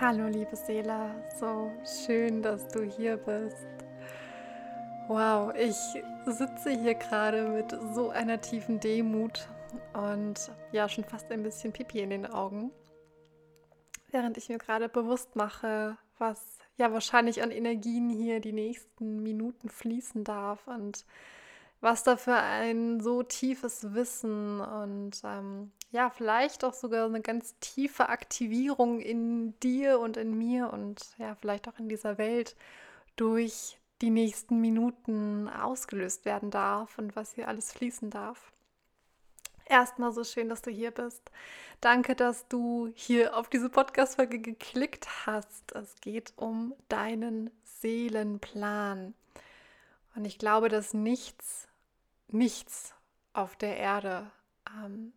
Hallo liebe Seele, so schön, dass du hier bist. Wow, ich sitze hier gerade mit so einer tiefen Demut und ja, schon fast ein bisschen Pipi in den Augen, während ich mir gerade bewusst mache, was ja wahrscheinlich an Energien hier die nächsten Minuten fließen darf und was da für ein so tiefes Wissen und ähm, ja, vielleicht auch sogar eine ganz tiefe Aktivierung in dir und in mir und ja, vielleicht auch in dieser Welt durch die nächsten Minuten ausgelöst werden darf und was hier alles fließen darf. Erstmal so schön, dass du hier bist. Danke, dass du hier auf diese Podcast-Folge geklickt hast. Es geht um deinen Seelenplan. Und ich glaube, dass nichts, nichts auf der Erde ähm,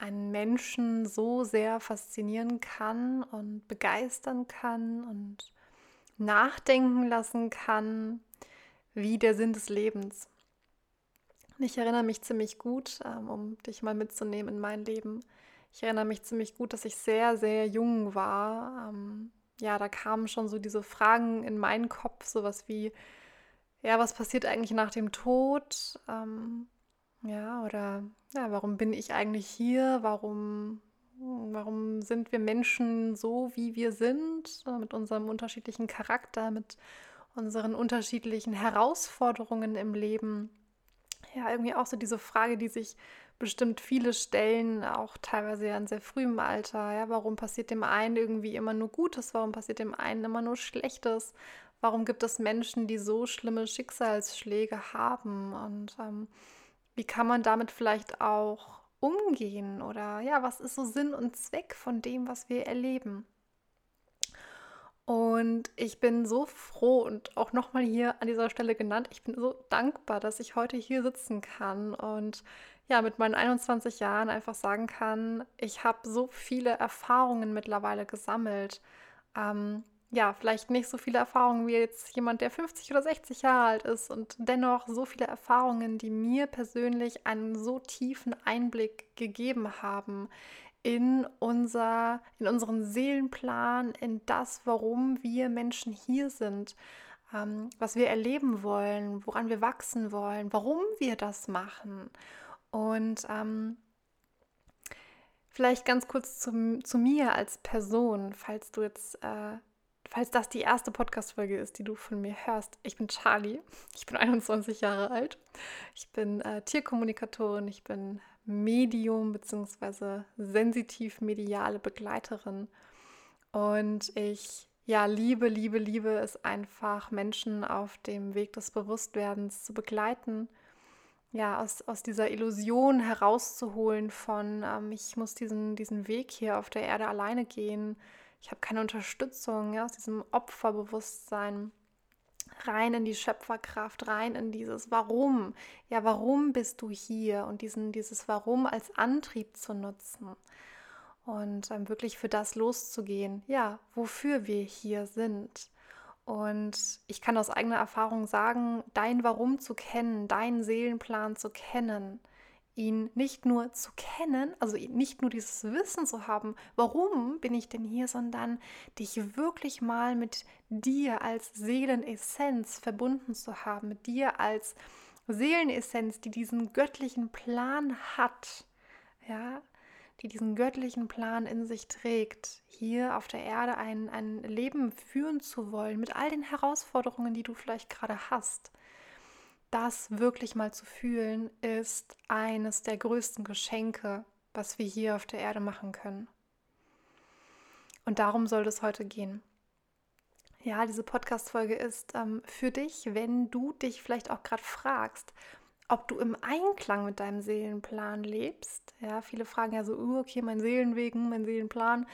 einen Menschen so sehr faszinieren kann und begeistern kann und nachdenken lassen kann, wie der Sinn des Lebens. Ich erinnere mich ziemlich gut, ähm, um dich mal mitzunehmen in mein Leben. Ich erinnere mich ziemlich gut, dass ich sehr, sehr jung war. Ähm, ja, da kamen schon so diese Fragen in meinen Kopf, sowas wie, ja, was passiert eigentlich nach dem Tod? Ja, oder ja, warum bin ich eigentlich hier? Warum, warum sind wir Menschen so, wie wir sind, mit unserem unterschiedlichen Charakter, mit unseren unterschiedlichen Herausforderungen im Leben? Ja, irgendwie auch so diese Frage, die sich bestimmt viele stellen, auch teilweise ja in sehr frühem Alter. Ja, warum passiert dem einen irgendwie immer nur Gutes? Warum passiert dem einen immer nur Schlechtes? Warum gibt es Menschen, die so schlimme Schicksalsschläge haben? Und ähm, wie kann man damit vielleicht auch umgehen oder ja, was ist so Sinn und Zweck von dem, was wir erleben? Und ich bin so froh und auch nochmal hier an dieser Stelle genannt, ich bin so dankbar, dass ich heute hier sitzen kann und ja, mit meinen 21 Jahren einfach sagen kann, ich habe so viele Erfahrungen mittlerweile gesammelt. Ähm, ja, vielleicht nicht so viele Erfahrungen wie jetzt jemand, der 50 oder 60 Jahre alt ist und dennoch so viele Erfahrungen, die mir persönlich einen so tiefen Einblick gegeben haben in unser, in unseren Seelenplan, in das, warum wir Menschen hier sind, ähm, was wir erleben wollen, woran wir wachsen wollen, warum wir das machen. Und ähm, vielleicht ganz kurz zu, zu mir als Person, falls du jetzt äh, Falls das die erste Podcast-Folge ist, die du von mir hörst, ich bin Charlie. Ich bin 21 Jahre alt. Ich bin äh, Tierkommunikatorin. Ich bin Medium bzw. sensitiv-mediale Begleiterin. Und ich ja, liebe, liebe, liebe es einfach, Menschen auf dem Weg des Bewusstwerdens zu begleiten. Ja, aus, aus dieser Illusion herauszuholen von, ähm, ich muss diesen, diesen Weg hier auf der Erde alleine gehen ich habe keine Unterstützung, ja, aus diesem Opferbewusstsein rein in die Schöpferkraft, rein in dieses Warum. Ja, warum bist du hier? Und diesen, dieses Warum als Antrieb zu nutzen und ähm, wirklich für das loszugehen, ja, wofür wir hier sind. Und ich kann aus eigener Erfahrung sagen, dein Warum zu kennen, deinen Seelenplan zu kennen, ihn nicht nur zu kennen, also nicht nur dieses Wissen zu haben, warum bin ich denn hier, sondern dich wirklich mal mit dir als Seelenessenz verbunden zu haben, mit dir als Seelenessenz, die diesen göttlichen Plan hat, ja, die diesen göttlichen Plan in sich trägt, hier auf der Erde ein, ein Leben führen zu wollen, mit all den Herausforderungen, die du vielleicht gerade hast das wirklich mal zu fühlen, ist eines der größten Geschenke, was wir hier auf der Erde machen können. Und darum soll es heute gehen. Ja, diese Podcast-Folge ist ähm, für dich, wenn du dich vielleicht auch gerade fragst, ob du im Einklang mit deinem Seelenplan lebst. Ja, viele fragen ja so, uh, okay, mein Seelenwegen, mein Seelenplan.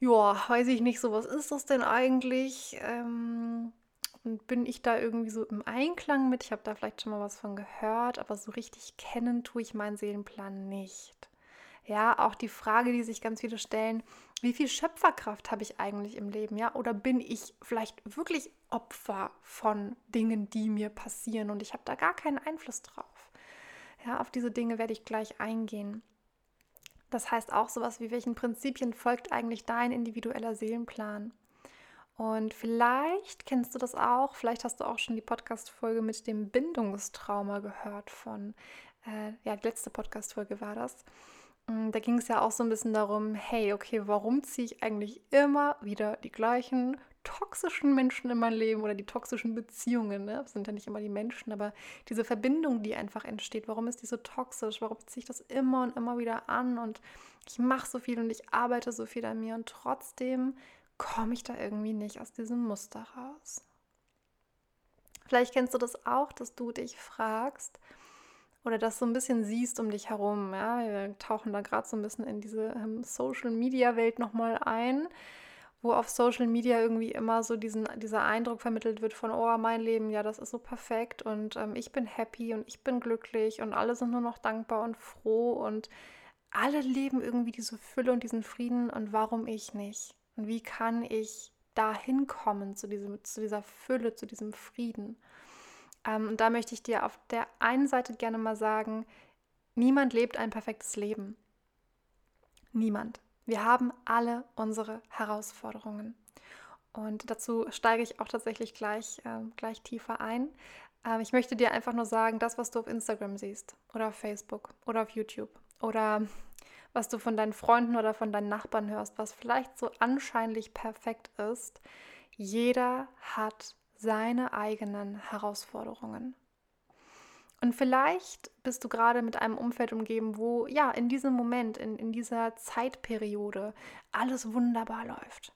Ja, weiß ich nicht so, was ist das denn eigentlich? Ähm, und bin ich da irgendwie so im Einklang mit? Ich habe da vielleicht schon mal was von gehört, aber so richtig kennen tue ich meinen Seelenplan nicht. Ja, auch die Frage, die sich ganz viele stellen, wie viel Schöpferkraft habe ich eigentlich im Leben, ja? Oder bin ich vielleicht wirklich Opfer von Dingen, die mir passieren und ich habe da gar keinen Einfluss drauf? Ja, auf diese Dinge werde ich gleich eingehen. Das heißt auch sowas wie, welchen Prinzipien folgt eigentlich dein individueller Seelenplan? Und vielleicht kennst du das auch, vielleicht hast du auch schon die Podcast-Folge mit dem Bindungstrauma gehört von, äh, ja, die letzte Podcast-Folge war das. Mm, da ging es ja auch so ein bisschen darum, hey, okay, warum ziehe ich eigentlich immer wieder die gleichen toxischen Menschen in mein Leben oder die toxischen Beziehungen, ne? Das sind ja nicht immer die Menschen, aber diese Verbindung, die einfach entsteht, warum ist die so toxisch? Warum ziehe ich das immer und immer wieder an und ich mache so viel und ich arbeite so viel an mir und trotzdem komme ich da irgendwie nicht aus diesem Muster raus. Vielleicht kennst du das auch, dass du dich fragst oder das so ein bisschen siehst um dich herum. Ja? Wir tauchen da gerade so ein bisschen in diese ähm, Social-Media-Welt nochmal ein wo auf Social Media irgendwie immer so diesen, dieser Eindruck vermittelt wird von, oh, mein Leben, ja, das ist so perfekt und ähm, ich bin happy und ich bin glücklich und alle sind nur noch dankbar und froh und alle leben irgendwie diese Fülle und diesen Frieden und warum ich nicht? Und wie kann ich da hinkommen zu, diesem, zu dieser Fülle, zu diesem Frieden? Ähm, und da möchte ich dir auf der einen Seite gerne mal sagen, niemand lebt ein perfektes Leben. Niemand. Wir haben alle unsere Herausforderungen. Und dazu steige ich auch tatsächlich gleich, äh, gleich tiefer ein. Ähm, ich möchte dir einfach nur sagen, das, was du auf Instagram siehst oder auf Facebook oder auf YouTube oder was du von deinen Freunden oder von deinen Nachbarn hörst, was vielleicht so anscheinlich perfekt ist, jeder hat seine eigenen Herausforderungen. Und vielleicht bist du gerade mit einem Umfeld umgeben, wo ja in diesem Moment, in, in dieser Zeitperiode alles wunderbar läuft.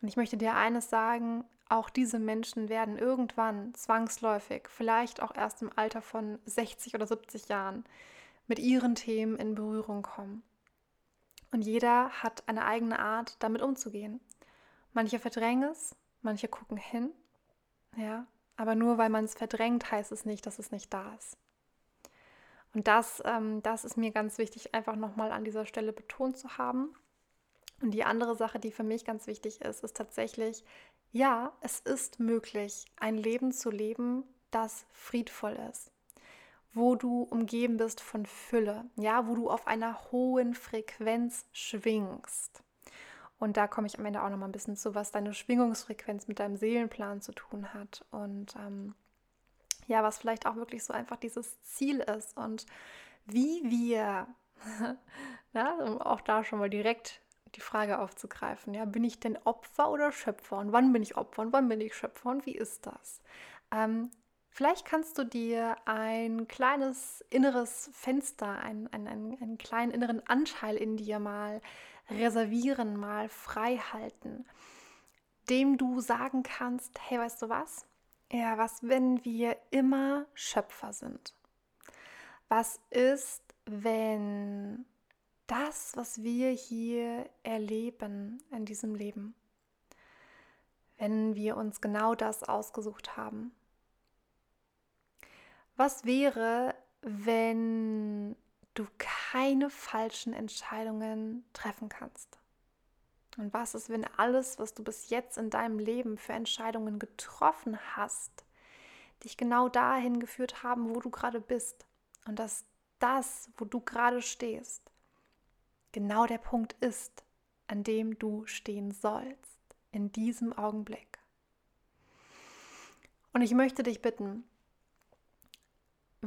Und ich möchte dir eines sagen, auch diese Menschen werden irgendwann zwangsläufig, vielleicht auch erst im Alter von 60 oder 70 Jahren, mit ihren Themen in Berührung kommen. Und jeder hat eine eigene Art, damit umzugehen. Manche verdrängen es, manche gucken hin, ja, aber nur weil man es verdrängt, heißt es nicht, dass es nicht da ist. Und das, ähm, das ist mir ganz wichtig, einfach nochmal an dieser Stelle betont zu haben. Und die andere Sache, die für mich ganz wichtig ist, ist tatsächlich, ja, es ist möglich, ein Leben zu leben, das friedvoll ist, wo du umgeben bist von Fülle, ja, wo du auf einer hohen Frequenz schwingst. Und da komme ich am Ende auch noch mal ein bisschen zu, was deine Schwingungsfrequenz mit deinem Seelenplan zu tun hat. Und ähm, ja, was vielleicht auch wirklich so einfach dieses Ziel ist und wie wir, ja, um auch da schon mal direkt die Frage aufzugreifen, ja, bin ich denn Opfer oder Schöpfer? Und wann bin ich Opfer und wann bin ich Schöpfer und wie ist das? Ähm, Vielleicht kannst du dir ein kleines inneres Fenster, einen, einen, einen kleinen inneren Anteil in dir mal reservieren, mal frei halten, dem du sagen kannst, hey, weißt du was? Ja, was, wenn wir immer Schöpfer sind? Was ist, wenn das, was wir hier erleben in diesem Leben, wenn wir uns genau das ausgesucht haben? Was wäre, wenn du keine falschen Entscheidungen treffen kannst. Und was ist, wenn alles, was du bis jetzt in deinem Leben für Entscheidungen getroffen hast, dich genau dahin geführt haben, wo du gerade bist? Und dass das, wo du gerade stehst, genau der Punkt ist, an dem du stehen sollst, in diesem Augenblick. Und ich möchte dich bitten,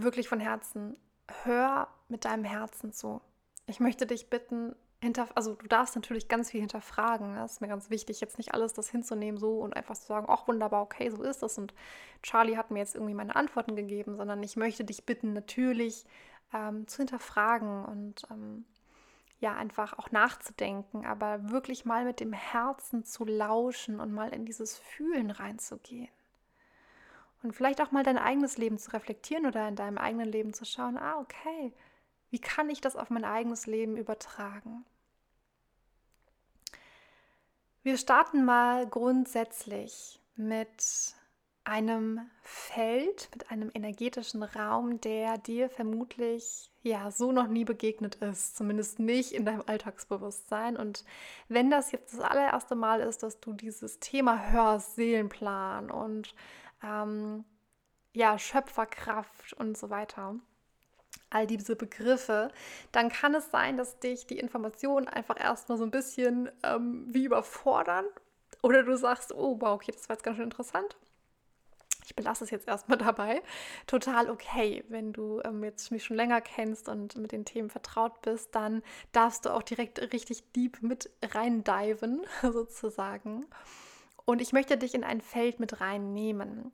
wirklich von Herzen, hör mit deinem Herzen zu. Ich möchte dich bitten, hinter, also du darfst natürlich ganz viel hinterfragen. Das ist mir ganz wichtig, jetzt nicht alles das hinzunehmen so und einfach zu sagen, ach wunderbar, okay, so ist das und Charlie hat mir jetzt irgendwie meine Antworten gegeben, sondern ich möchte dich bitten, natürlich ähm, zu hinterfragen und ähm, ja, einfach auch nachzudenken, aber wirklich mal mit dem Herzen zu lauschen und mal in dieses Fühlen reinzugehen. Und vielleicht auch mal dein eigenes Leben zu reflektieren oder in deinem eigenen Leben zu schauen, ah, okay, wie kann ich das auf mein eigenes Leben übertragen? Wir starten mal grundsätzlich mit einem Feld, mit einem energetischen Raum, der dir vermutlich ja so noch nie begegnet ist, zumindest nicht in deinem Alltagsbewusstsein. Und wenn das jetzt das allererste Mal ist, dass du dieses Thema hörst, Seelenplan und ähm, ja, Schöpferkraft und so weiter, all diese Begriffe, dann kann es sein, dass dich die Informationen einfach erstmal so ein bisschen ähm, wie überfordern. Oder du sagst, oh, wow, okay, das war jetzt ganz schön interessant. Ich belasse es jetzt erstmal dabei. Total okay. Wenn du ähm, jetzt mich schon länger kennst und mit den Themen vertraut bist, dann darfst du auch direkt richtig deep mit reindiven, sozusagen. Und ich möchte dich in ein Feld mit reinnehmen,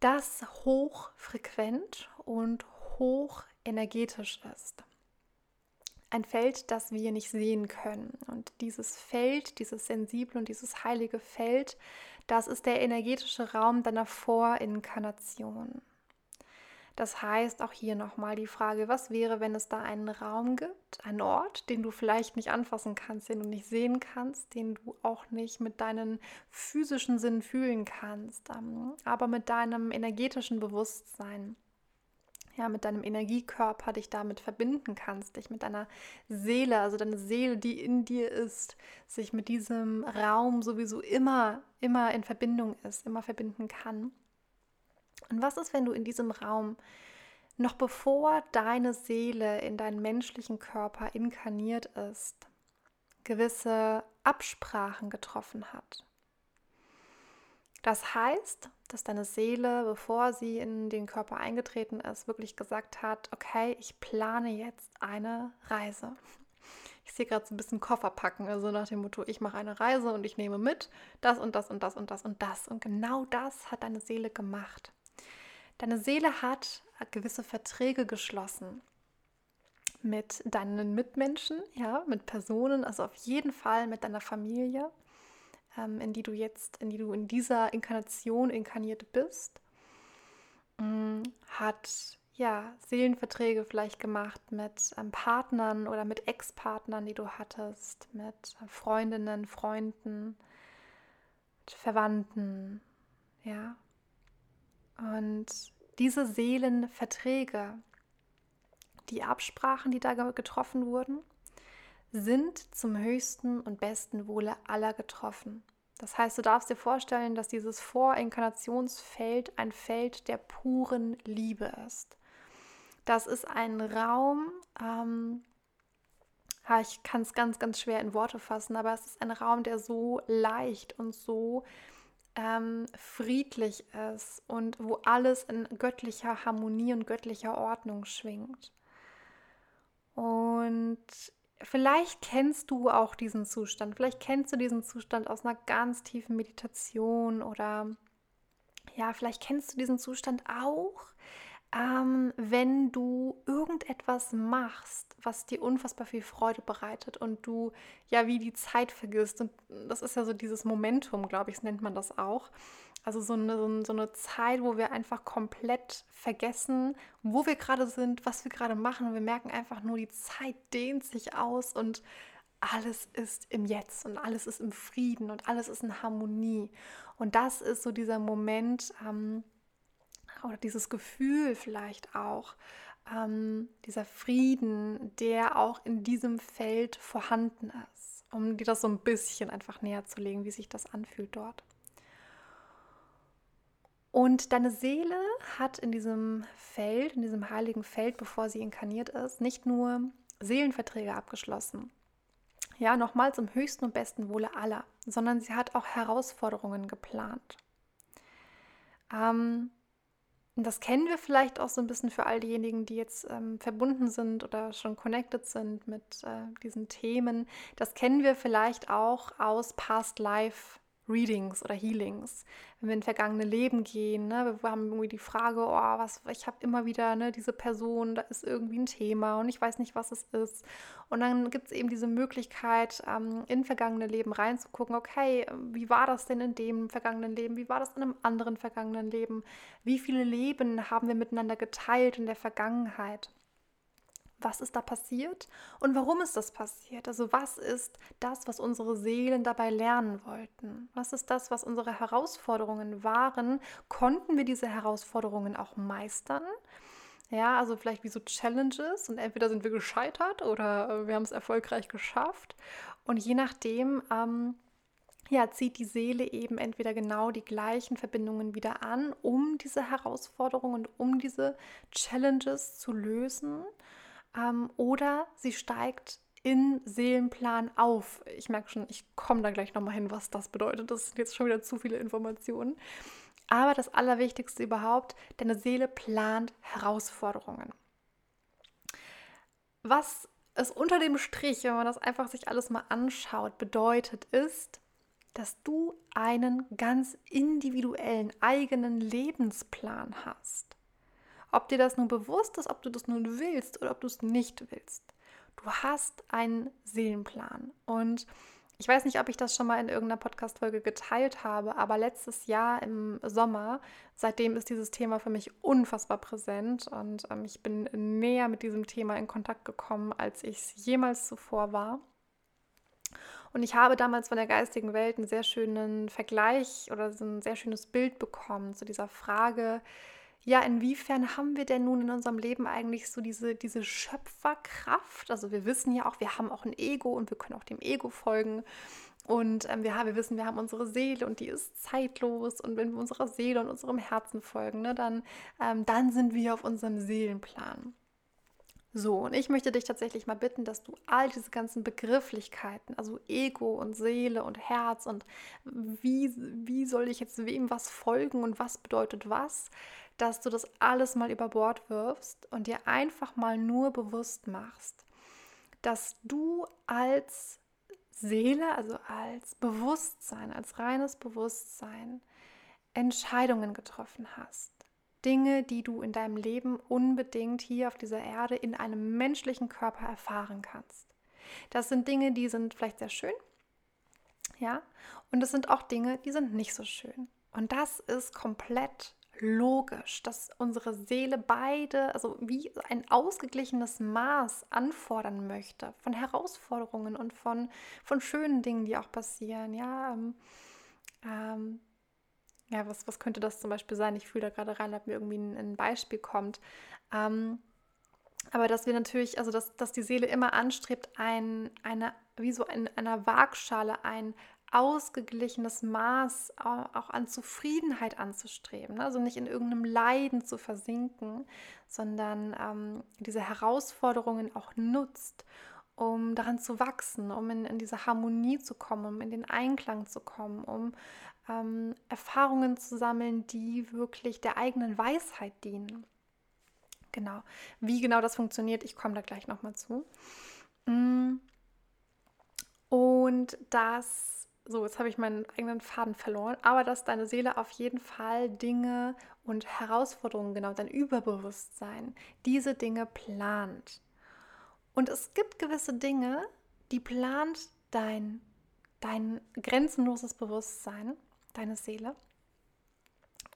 das hochfrequent und hochenergetisch ist. Ein Feld, das wir nicht sehen können. Und dieses Feld, dieses sensible und dieses heilige Feld, das ist der energetische Raum deiner Vorinkarnation. Das heißt, auch hier nochmal die Frage, was wäre, wenn es da einen Raum gibt, einen Ort, den du vielleicht nicht anfassen kannst, den du nicht sehen kannst, den du auch nicht mit deinen physischen Sinnen fühlen kannst, ähm, aber mit deinem energetischen Bewusstsein ja, mit deinem Energiekörper dich damit verbinden kannst, dich mit deiner Seele, also deine Seele, die in dir ist, sich mit diesem Raum sowieso immer, immer in Verbindung ist, immer verbinden kann. Und was ist, wenn du in diesem Raum, noch bevor deine Seele in deinen menschlichen Körper inkarniert ist, gewisse Absprachen getroffen hat? Das heißt, dass deine Seele, bevor sie in den Körper eingetreten ist, wirklich gesagt hat, okay, ich plane jetzt eine Reise. Ich sehe gerade so ein bisschen Koffer packen, also nach dem Motto, ich mache eine Reise und ich nehme mit das und das und das und das und das. Und genau das hat deine Seele gemacht. Deine Seele hat gewisse Verträge geschlossen mit deinen Mitmenschen, ja, mit Personen, also auf jeden Fall mit deiner Familie, ähm, in die du jetzt, in die du in dieser Inkarnation inkarniert bist, mm, hat ja Seelenverträge vielleicht gemacht mit ähm, Partnern oder mit Ex-Partnern, die du hattest, mit Freundinnen, Freunden, mit Verwandten, ja. Und diese Seelenverträge, die Absprachen, die da getroffen wurden, sind zum höchsten und besten Wohle aller getroffen. Das heißt, du darfst dir vorstellen, dass dieses Vorinkarnationsfeld ein Feld der puren Liebe ist. Das ist ein Raum, ähm, ich kann es ganz, ganz schwer in Worte fassen, aber es ist ein Raum, der so leicht und so ähm, friedlich ist und wo alles in göttlicher Harmonie und göttlicher Ordnung schwingt. Und Vielleicht kennst du auch diesen Zustand. Vielleicht kennst du diesen Zustand aus einer ganz tiefen Meditation oder ja, vielleicht kennst du diesen Zustand auch, ähm, wenn du irgendetwas machst, was dir unfassbar viel Freude bereitet und du ja wie die Zeit vergisst. Und das ist ja so dieses Momentum, glaube ich, nennt man das auch. Also so eine, so eine Zeit, wo wir einfach komplett vergessen, wo wir gerade sind, was wir gerade machen. Und wir merken einfach nur, die Zeit dehnt sich aus und alles ist im Jetzt und alles ist im Frieden und alles ist in Harmonie. Und das ist so dieser Moment ähm, oder dieses Gefühl vielleicht auch, ähm, dieser Frieden, der auch in diesem Feld vorhanden ist, um dir das so ein bisschen einfach näher zu legen, wie sich das anfühlt dort. Und deine Seele hat in diesem Feld, in diesem heiligen Feld, bevor sie inkarniert ist, nicht nur Seelenverträge abgeschlossen. Ja, nochmal zum höchsten und besten Wohle aller, sondern sie hat auch Herausforderungen geplant. Ähm, das kennen wir vielleicht auch so ein bisschen für all diejenigen, die jetzt ähm, verbunden sind oder schon connected sind mit äh, diesen Themen. Das kennen wir vielleicht auch aus Past Life Readings oder Healings, wenn wir in vergangene Leben gehen. Ne? Wir haben irgendwie die Frage, oh, was, ich habe immer wieder ne, diese Person, da ist irgendwie ein Thema und ich weiß nicht, was es ist. Und dann gibt es eben diese Möglichkeit, ähm, in vergangene Leben reinzugucken, okay, wie war das denn in dem vergangenen Leben? Wie war das in einem anderen vergangenen Leben? Wie viele Leben haben wir miteinander geteilt in der Vergangenheit? Was ist da passiert und warum ist das passiert? Also was ist das, was unsere Seelen dabei lernen wollten? Was ist das, was unsere Herausforderungen waren? Konnten wir diese Herausforderungen auch meistern? Ja, also vielleicht wie so Challenges und entweder sind wir gescheitert oder wir haben es erfolgreich geschafft. Und je nachdem, ähm, ja, zieht die Seele eben entweder genau die gleichen Verbindungen wieder an, um diese Herausforderungen und um diese Challenges zu lösen, ähm, oder sie steigt in Seelenplan auf. Ich merke schon, ich komme da gleich nochmal hin, was das bedeutet. Das sind jetzt schon wieder zu viele Informationen. Aber das Allerwichtigste überhaupt, deine Seele plant Herausforderungen. Was es unter dem Strich, wenn man das einfach sich alles mal anschaut, bedeutet, ist, dass du einen ganz individuellen eigenen Lebensplan hast. Ob dir das nun bewusst ist, ob du das nun willst oder ob du es nicht willst. Du hast einen Seelenplan. Und ich weiß nicht, ob ich das schon mal in irgendeiner Podcast-Folge geteilt habe, aber letztes Jahr im Sommer, seitdem ist dieses Thema für mich unfassbar präsent und ähm, ich bin näher mit diesem Thema in Kontakt gekommen, als ich es jemals zuvor war. Und ich habe damals von der geistigen Welt einen sehr schönen Vergleich oder so ein sehr schönes Bild bekommen zu dieser Frage, ja, inwiefern haben wir denn nun in unserem Leben eigentlich so diese, diese Schöpferkraft? Also wir wissen ja auch, wir haben auch ein Ego und wir können auch dem Ego folgen. Und ähm, wir, wir wissen, wir haben unsere Seele und die ist zeitlos. Und wenn wir unserer Seele und unserem Herzen folgen, ne, dann, ähm, dann sind wir auf unserem Seelenplan. So, und ich möchte dich tatsächlich mal bitten, dass du all diese ganzen Begrifflichkeiten, also Ego und Seele und Herz und wie, wie soll ich jetzt wem was folgen und was bedeutet was, dass du das alles mal über Bord wirfst und dir einfach mal nur bewusst machst, dass du als Seele, also als Bewusstsein, als reines Bewusstsein Entscheidungen getroffen hast. Dinge, die du in deinem Leben unbedingt hier auf dieser Erde in einem menschlichen Körper erfahren kannst. Das sind Dinge, die sind vielleicht sehr schön, ja, und es sind auch Dinge, die sind nicht so schön. Und das ist komplett logisch, dass unsere Seele beide, also wie ein ausgeglichenes Maß anfordern möchte von Herausforderungen und von, von schönen Dingen, die auch passieren. Ja, ähm, ähm, ja was, was könnte das zum Beispiel sein? Ich fühle da gerade rein, ob mir irgendwie ein, ein Beispiel kommt. Ähm, aber dass wir natürlich, also dass, dass die Seele immer anstrebt, ein, eine, wie so in einer Waagschale ein ausgeglichenes Maß auch an Zufriedenheit anzustreben. Ne? Also nicht in irgendeinem Leiden zu versinken, sondern ähm, diese Herausforderungen auch nutzt, um daran zu wachsen, um in, in diese Harmonie zu kommen, um in den Einklang zu kommen, um ähm, Erfahrungen zu sammeln, die wirklich der eigenen Weisheit dienen. Genau. Wie genau das funktioniert, ich komme da gleich nochmal zu. Mm. Und das so, jetzt habe ich meinen eigenen Faden verloren, aber dass deine Seele auf jeden Fall Dinge und Herausforderungen, genau dein Überbewusstsein, diese Dinge plant. Und es gibt gewisse Dinge, die plant dein, dein grenzenloses Bewusstsein, deine Seele.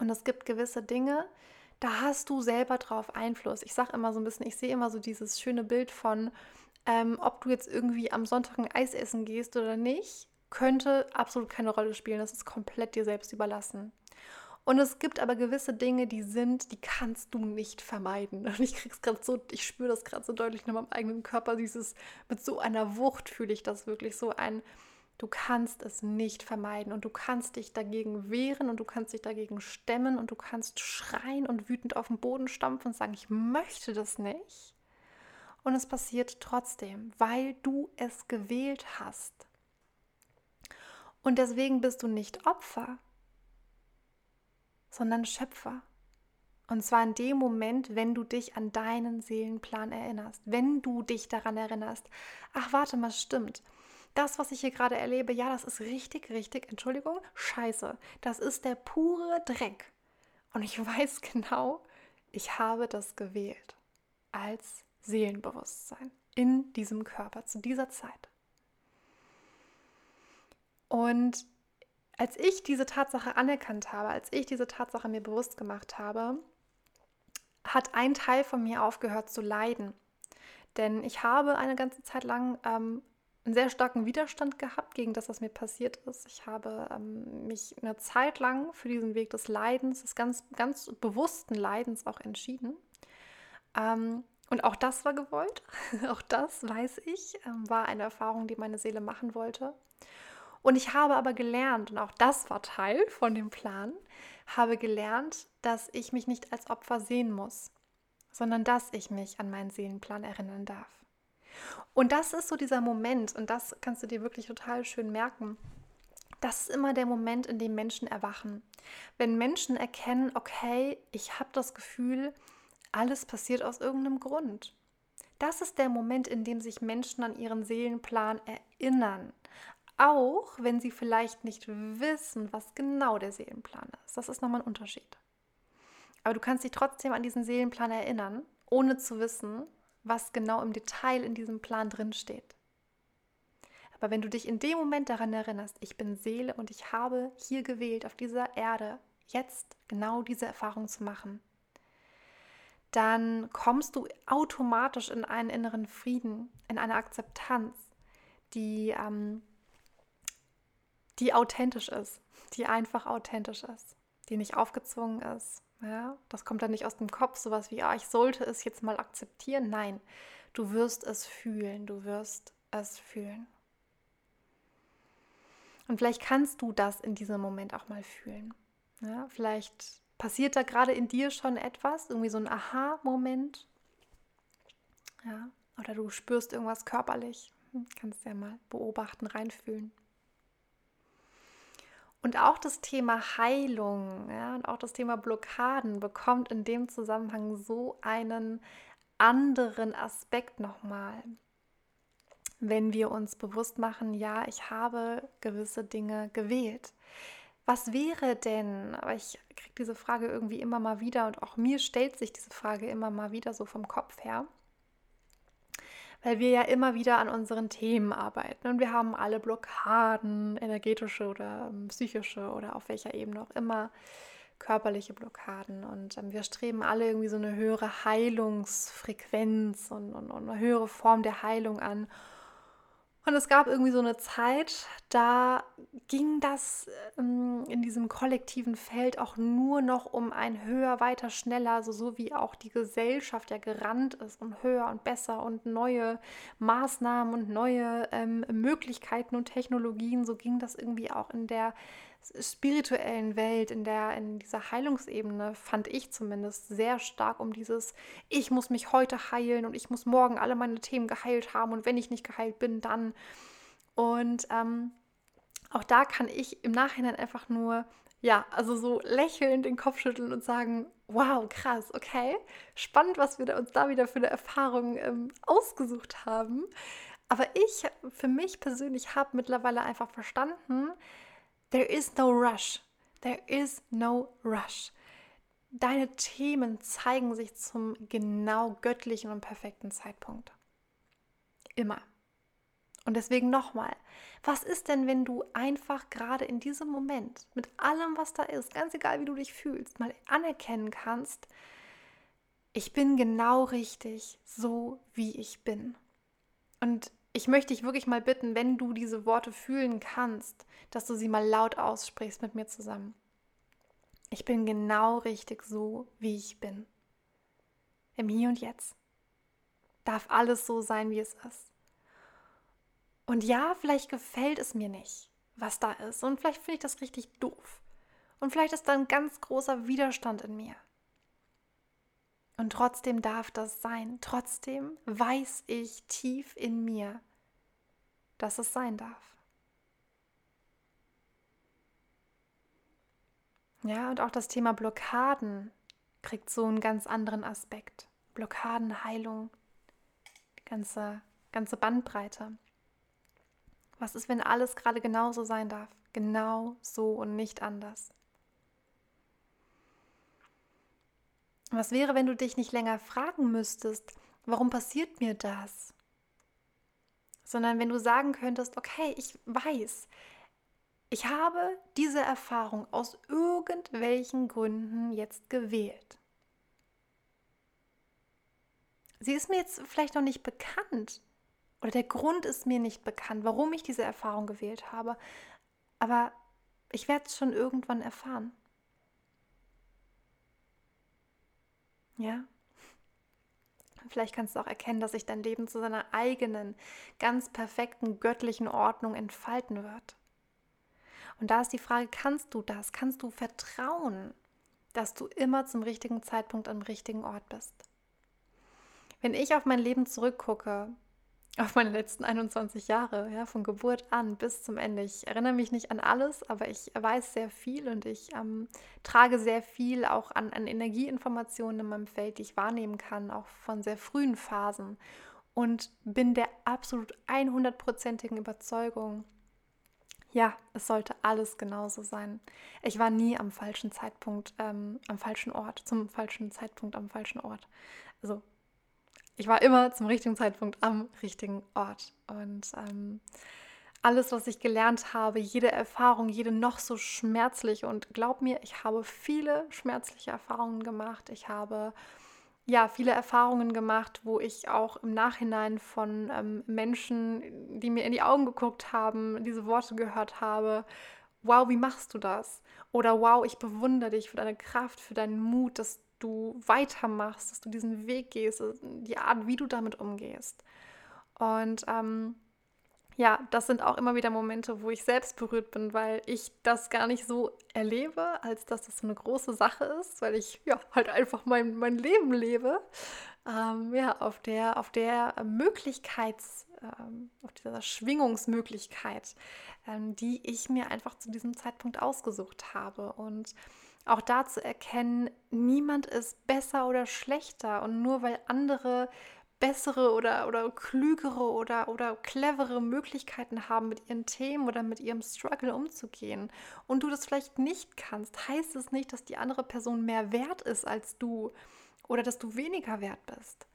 Und es gibt gewisse Dinge, da hast du selber drauf Einfluss. Ich sage immer so ein bisschen, ich sehe immer so dieses schöne Bild von, ähm, ob du jetzt irgendwie am Sonntag ein Eis essen gehst oder nicht könnte absolut keine Rolle spielen. Das ist komplett dir selbst überlassen. Und es gibt aber gewisse Dinge, die sind, die kannst du nicht vermeiden. Und ich krieg's gerade so, ich spüre das gerade so deutlich in meinem eigenen Körper. Dieses, mit so einer Wucht fühle ich das wirklich so ein. Du kannst es nicht vermeiden und du kannst dich dagegen wehren und du kannst dich dagegen stemmen und du kannst schreien und wütend auf den Boden stampfen und sagen, ich möchte das nicht. Und es passiert trotzdem, weil du es gewählt hast. Und deswegen bist du nicht Opfer, sondern Schöpfer. Und zwar in dem Moment, wenn du dich an deinen Seelenplan erinnerst, wenn du dich daran erinnerst, ach warte mal, stimmt. Das, was ich hier gerade erlebe, ja, das ist richtig, richtig, Entschuldigung, scheiße. Das ist der pure Dreck. Und ich weiß genau, ich habe das gewählt als Seelenbewusstsein in diesem Körper zu dieser Zeit. Und als ich diese Tatsache anerkannt habe, als ich diese Tatsache mir bewusst gemacht habe, hat ein Teil von mir aufgehört zu leiden. Denn ich habe eine ganze Zeit lang ähm, einen sehr starken Widerstand gehabt gegen das, was mir passiert ist. Ich habe ähm, mich eine Zeit lang für diesen Weg des Leidens, des ganz, ganz bewussten Leidens auch entschieden. Ähm, und auch das war gewollt. auch das, weiß ich, ähm, war eine Erfahrung, die meine Seele machen wollte. Und ich habe aber gelernt, und auch das war Teil von dem Plan, habe gelernt, dass ich mich nicht als Opfer sehen muss, sondern dass ich mich an meinen Seelenplan erinnern darf. Und das ist so dieser Moment, und das kannst du dir wirklich total schön merken. Das ist immer der Moment, in dem Menschen erwachen. Wenn Menschen erkennen, okay, ich habe das Gefühl, alles passiert aus irgendeinem Grund. Das ist der Moment, in dem sich Menschen an ihren Seelenplan erinnern. Auch wenn sie vielleicht nicht wissen, was genau der Seelenplan ist. Das ist nochmal ein Unterschied. Aber du kannst dich trotzdem an diesen Seelenplan erinnern, ohne zu wissen, was genau im Detail in diesem Plan drin steht. Aber wenn du dich in dem Moment daran erinnerst, ich bin Seele und ich habe hier gewählt, auf dieser Erde, jetzt genau diese Erfahrung zu machen, dann kommst du automatisch in einen inneren Frieden, in eine Akzeptanz, die ähm, die authentisch ist, die einfach authentisch ist, die nicht aufgezwungen ist. Ja, das kommt dann nicht aus dem Kopf, sowas wie, ah, ich sollte es jetzt mal akzeptieren. Nein, du wirst es fühlen, du wirst es fühlen. Und vielleicht kannst du das in diesem Moment auch mal fühlen. Ja, vielleicht passiert da gerade in dir schon etwas, irgendwie so ein Aha-Moment. Ja, oder du spürst irgendwas körperlich. Hm, kannst ja mal beobachten, reinfühlen. Und auch das Thema Heilung ja, und auch das Thema Blockaden bekommt in dem Zusammenhang so einen anderen Aspekt nochmal. Wenn wir uns bewusst machen, ja, ich habe gewisse Dinge gewählt. Was wäre denn, aber ich kriege diese Frage irgendwie immer mal wieder und auch mir stellt sich diese Frage immer mal wieder so vom Kopf her weil wir ja immer wieder an unseren Themen arbeiten und wir haben alle Blockaden, energetische oder ähm, psychische oder auf welcher Ebene auch immer, körperliche Blockaden. Und ähm, wir streben alle irgendwie so eine höhere Heilungsfrequenz und, und, und eine höhere Form der Heilung an und es gab irgendwie so eine Zeit, da ging das ähm, in diesem kollektiven Feld auch nur noch um ein höher, weiter, schneller, also so wie auch die Gesellschaft ja gerannt ist und höher und besser und neue Maßnahmen und neue ähm, Möglichkeiten und Technologien. So ging das irgendwie auch in der spirituellen Welt, in der, in dieser Heilungsebene, fand ich zumindest sehr stark um dieses, ich muss mich heute heilen und ich muss morgen alle meine Themen geheilt haben und wenn ich nicht geheilt bin, dann. Und ähm, auch da kann ich im Nachhinein einfach nur, ja, also so lächelnd den Kopf schütteln und sagen, wow, krass, okay, spannend, was wir uns da wieder für eine Erfahrung ähm, ausgesucht haben. Aber ich, für mich persönlich, habe mittlerweile einfach verstanden, There is no rush. There is no rush. Deine Themen zeigen sich zum genau göttlichen und perfekten Zeitpunkt. Immer. Und deswegen nochmal, was ist denn, wenn du einfach gerade in diesem Moment mit allem, was da ist, ganz egal wie du dich fühlst, mal anerkennen kannst, ich bin genau richtig, so wie ich bin. Und ich möchte dich wirklich mal bitten, wenn du diese Worte fühlen kannst, dass du sie mal laut aussprichst mit mir zusammen. Ich bin genau richtig so, wie ich bin. Im Hier und Jetzt. Darf alles so sein, wie es ist. Und ja, vielleicht gefällt es mir nicht, was da ist. Und vielleicht finde ich das richtig doof. Und vielleicht ist da ein ganz großer Widerstand in mir. Und trotzdem darf das sein. Trotzdem weiß ich tief in mir, dass es sein darf. Ja, und auch das Thema Blockaden kriegt so einen ganz anderen Aspekt. Blockaden, Heilung, ganze, ganze Bandbreite. Was ist, wenn alles gerade genauso sein darf? Genau so und nicht anders. Was wäre, wenn du dich nicht länger fragen müsstest, warum passiert mir das? Sondern wenn du sagen könntest, okay, ich weiß, ich habe diese Erfahrung aus irgendwelchen Gründen jetzt gewählt. Sie ist mir jetzt vielleicht noch nicht bekannt oder der Grund ist mir nicht bekannt, warum ich diese Erfahrung gewählt habe, aber ich werde es schon irgendwann erfahren. Ja? Vielleicht kannst du auch erkennen, dass sich dein Leben zu seiner eigenen, ganz perfekten göttlichen Ordnung entfalten wird. Und da ist die Frage, kannst du das? Kannst du vertrauen, dass du immer zum richtigen Zeitpunkt am richtigen Ort bist? Wenn ich auf mein Leben zurückgucke, auf meine letzten 21 Jahre, ja, von Geburt an bis zum Ende. Ich erinnere mich nicht an alles, aber ich weiß sehr viel und ich ähm, trage sehr viel auch an, an Energieinformationen in meinem Feld, die ich wahrnehmen kann, auch von sehr frühen Phasen. Und bin der absolut 100%igen Überzeugung, ja, es sollte alles genauso sein. Ich war nie am falschen Zeitpunkt, ähm, am falschen Ort, zum falschen Zeitpunkt am falschen Ort. Also ich war immer zum richtigen Zeitpunkt am richtigen Ort. Und ähm, alles, was ich gelernt habe, jede Erfahrung, jede noch so schmerzliche und glaub mir, ich habe viele schmerzliche Erfahrungen gemacht. Ich habe ja viele Erfahrungen gemacht, wo ich auch im Nachhinein von ähm, Menschen, die mir in die Augen geguckt haben, diese Worte gehört habe. Wow, wie machst du das? Oder wow, ich bewundere dich für deine Kraft, für deinen Mut, dass du weitermachst, dass du diesen Weg gehst, die Art, wie du damit umgehst. Und ähm, ja, das sind auch immer wieder Momente, wo ich selbst berührt bin, weil ich das gar nicht so erlebe, als dass das so eine große Sache ist, weil ich ja halt einfach mein, mein Leben lebe. Ähm, ja, auf der, auf der Möglichkeits, ähm, auf dieser Schwingungsmöglichkeit, ähm, die ich mir einfach zu diesem Zeitpunkt ausgesucht habe. Und auch da zu erkennen, niemand ist besser oder schlechter und nur weil andere bessere oder, oder klügere oder, oder clevere Möglichkeiten haben, mit ihren Themen oder mit ihrem Struggle umzugehen und du das vielleicht nicht kannst, heißt es nicht, dass die andere Person mehr wert ist als du oder dass du weniger wert bist,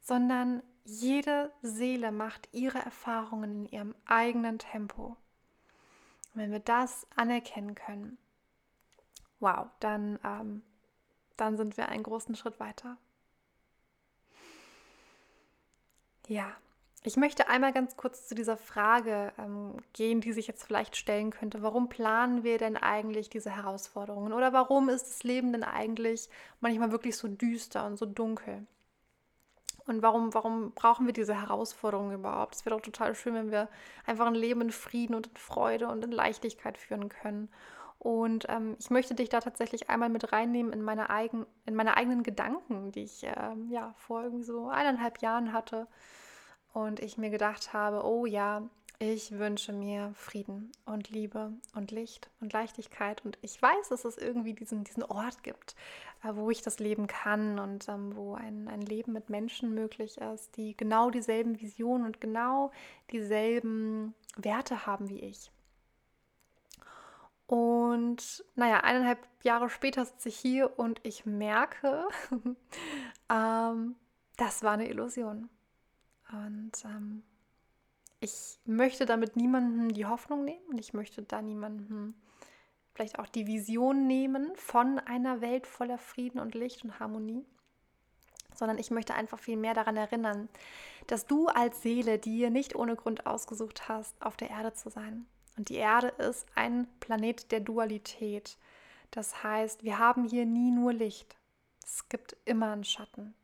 sondern jede Seele macht ihre Erfahrungen in ihrem eigenen Tempo. Und wenn wir das anerkennen können, wow, dann, ähm, dann sind wir einen großen Schritt weiter. Ja, ich möchte einmal ganz kurz zu dieser Frage ähm, gehen, die sich jetzt vielleicht stellen könnte. Warum planen wir denn eigentlich diese Herausforderungen? Oder warum ist das Leben denn eigentlich manchmal wirklich so düster und so dunkel? Und warum, warum brauchen wir diese Herausforderungen überhaupt? Es wäre doch total schön, wenn wir einfach ein Leben in Frieden und in Freude und in Leichtigkeit führen können. Und ähm, ich möchte dich da tatsächlich einmal mit reinnehmen in meine, eigen, in meine eigenen Gedanken, die ich äh, ja vor irgendwie so eineinhalb Jahren hatte. Und ich mir gedacht habe, oh ja, ich wünsche mir Frieden und Liebe und Licht und Leichtigkeit. Und ich weiß, dass es irgendwie diesen, diesen Ort gibt, äh, wo ich das leben kann und ähm, wo ein, ein Leben mit Menschen möglich ist, die genau dieselben Visionen und genau dieselben Werte haben wie ich. Und naja, eineinhalb Jahre später sitze ich hier und ich merke, ähm, das war eine Illusion. Und ähm, ich möchte damit niemandem die Hoffnung nehmen und ich möchte da niemandem vielleicht auch die Vision nehmen von einer Welt voller Frieden und Licht und Harmonie, sondern ich möchte einfach viel mehr daran erinnern, dass du als Seele dir nicht ohne Grund ausgesucht hast, auf der Erde zu sein. Und die Erde ist ein Planet der Dualität. Das heißt, wir haben hier nie nur Licht. Es gibt immer einen Schatten.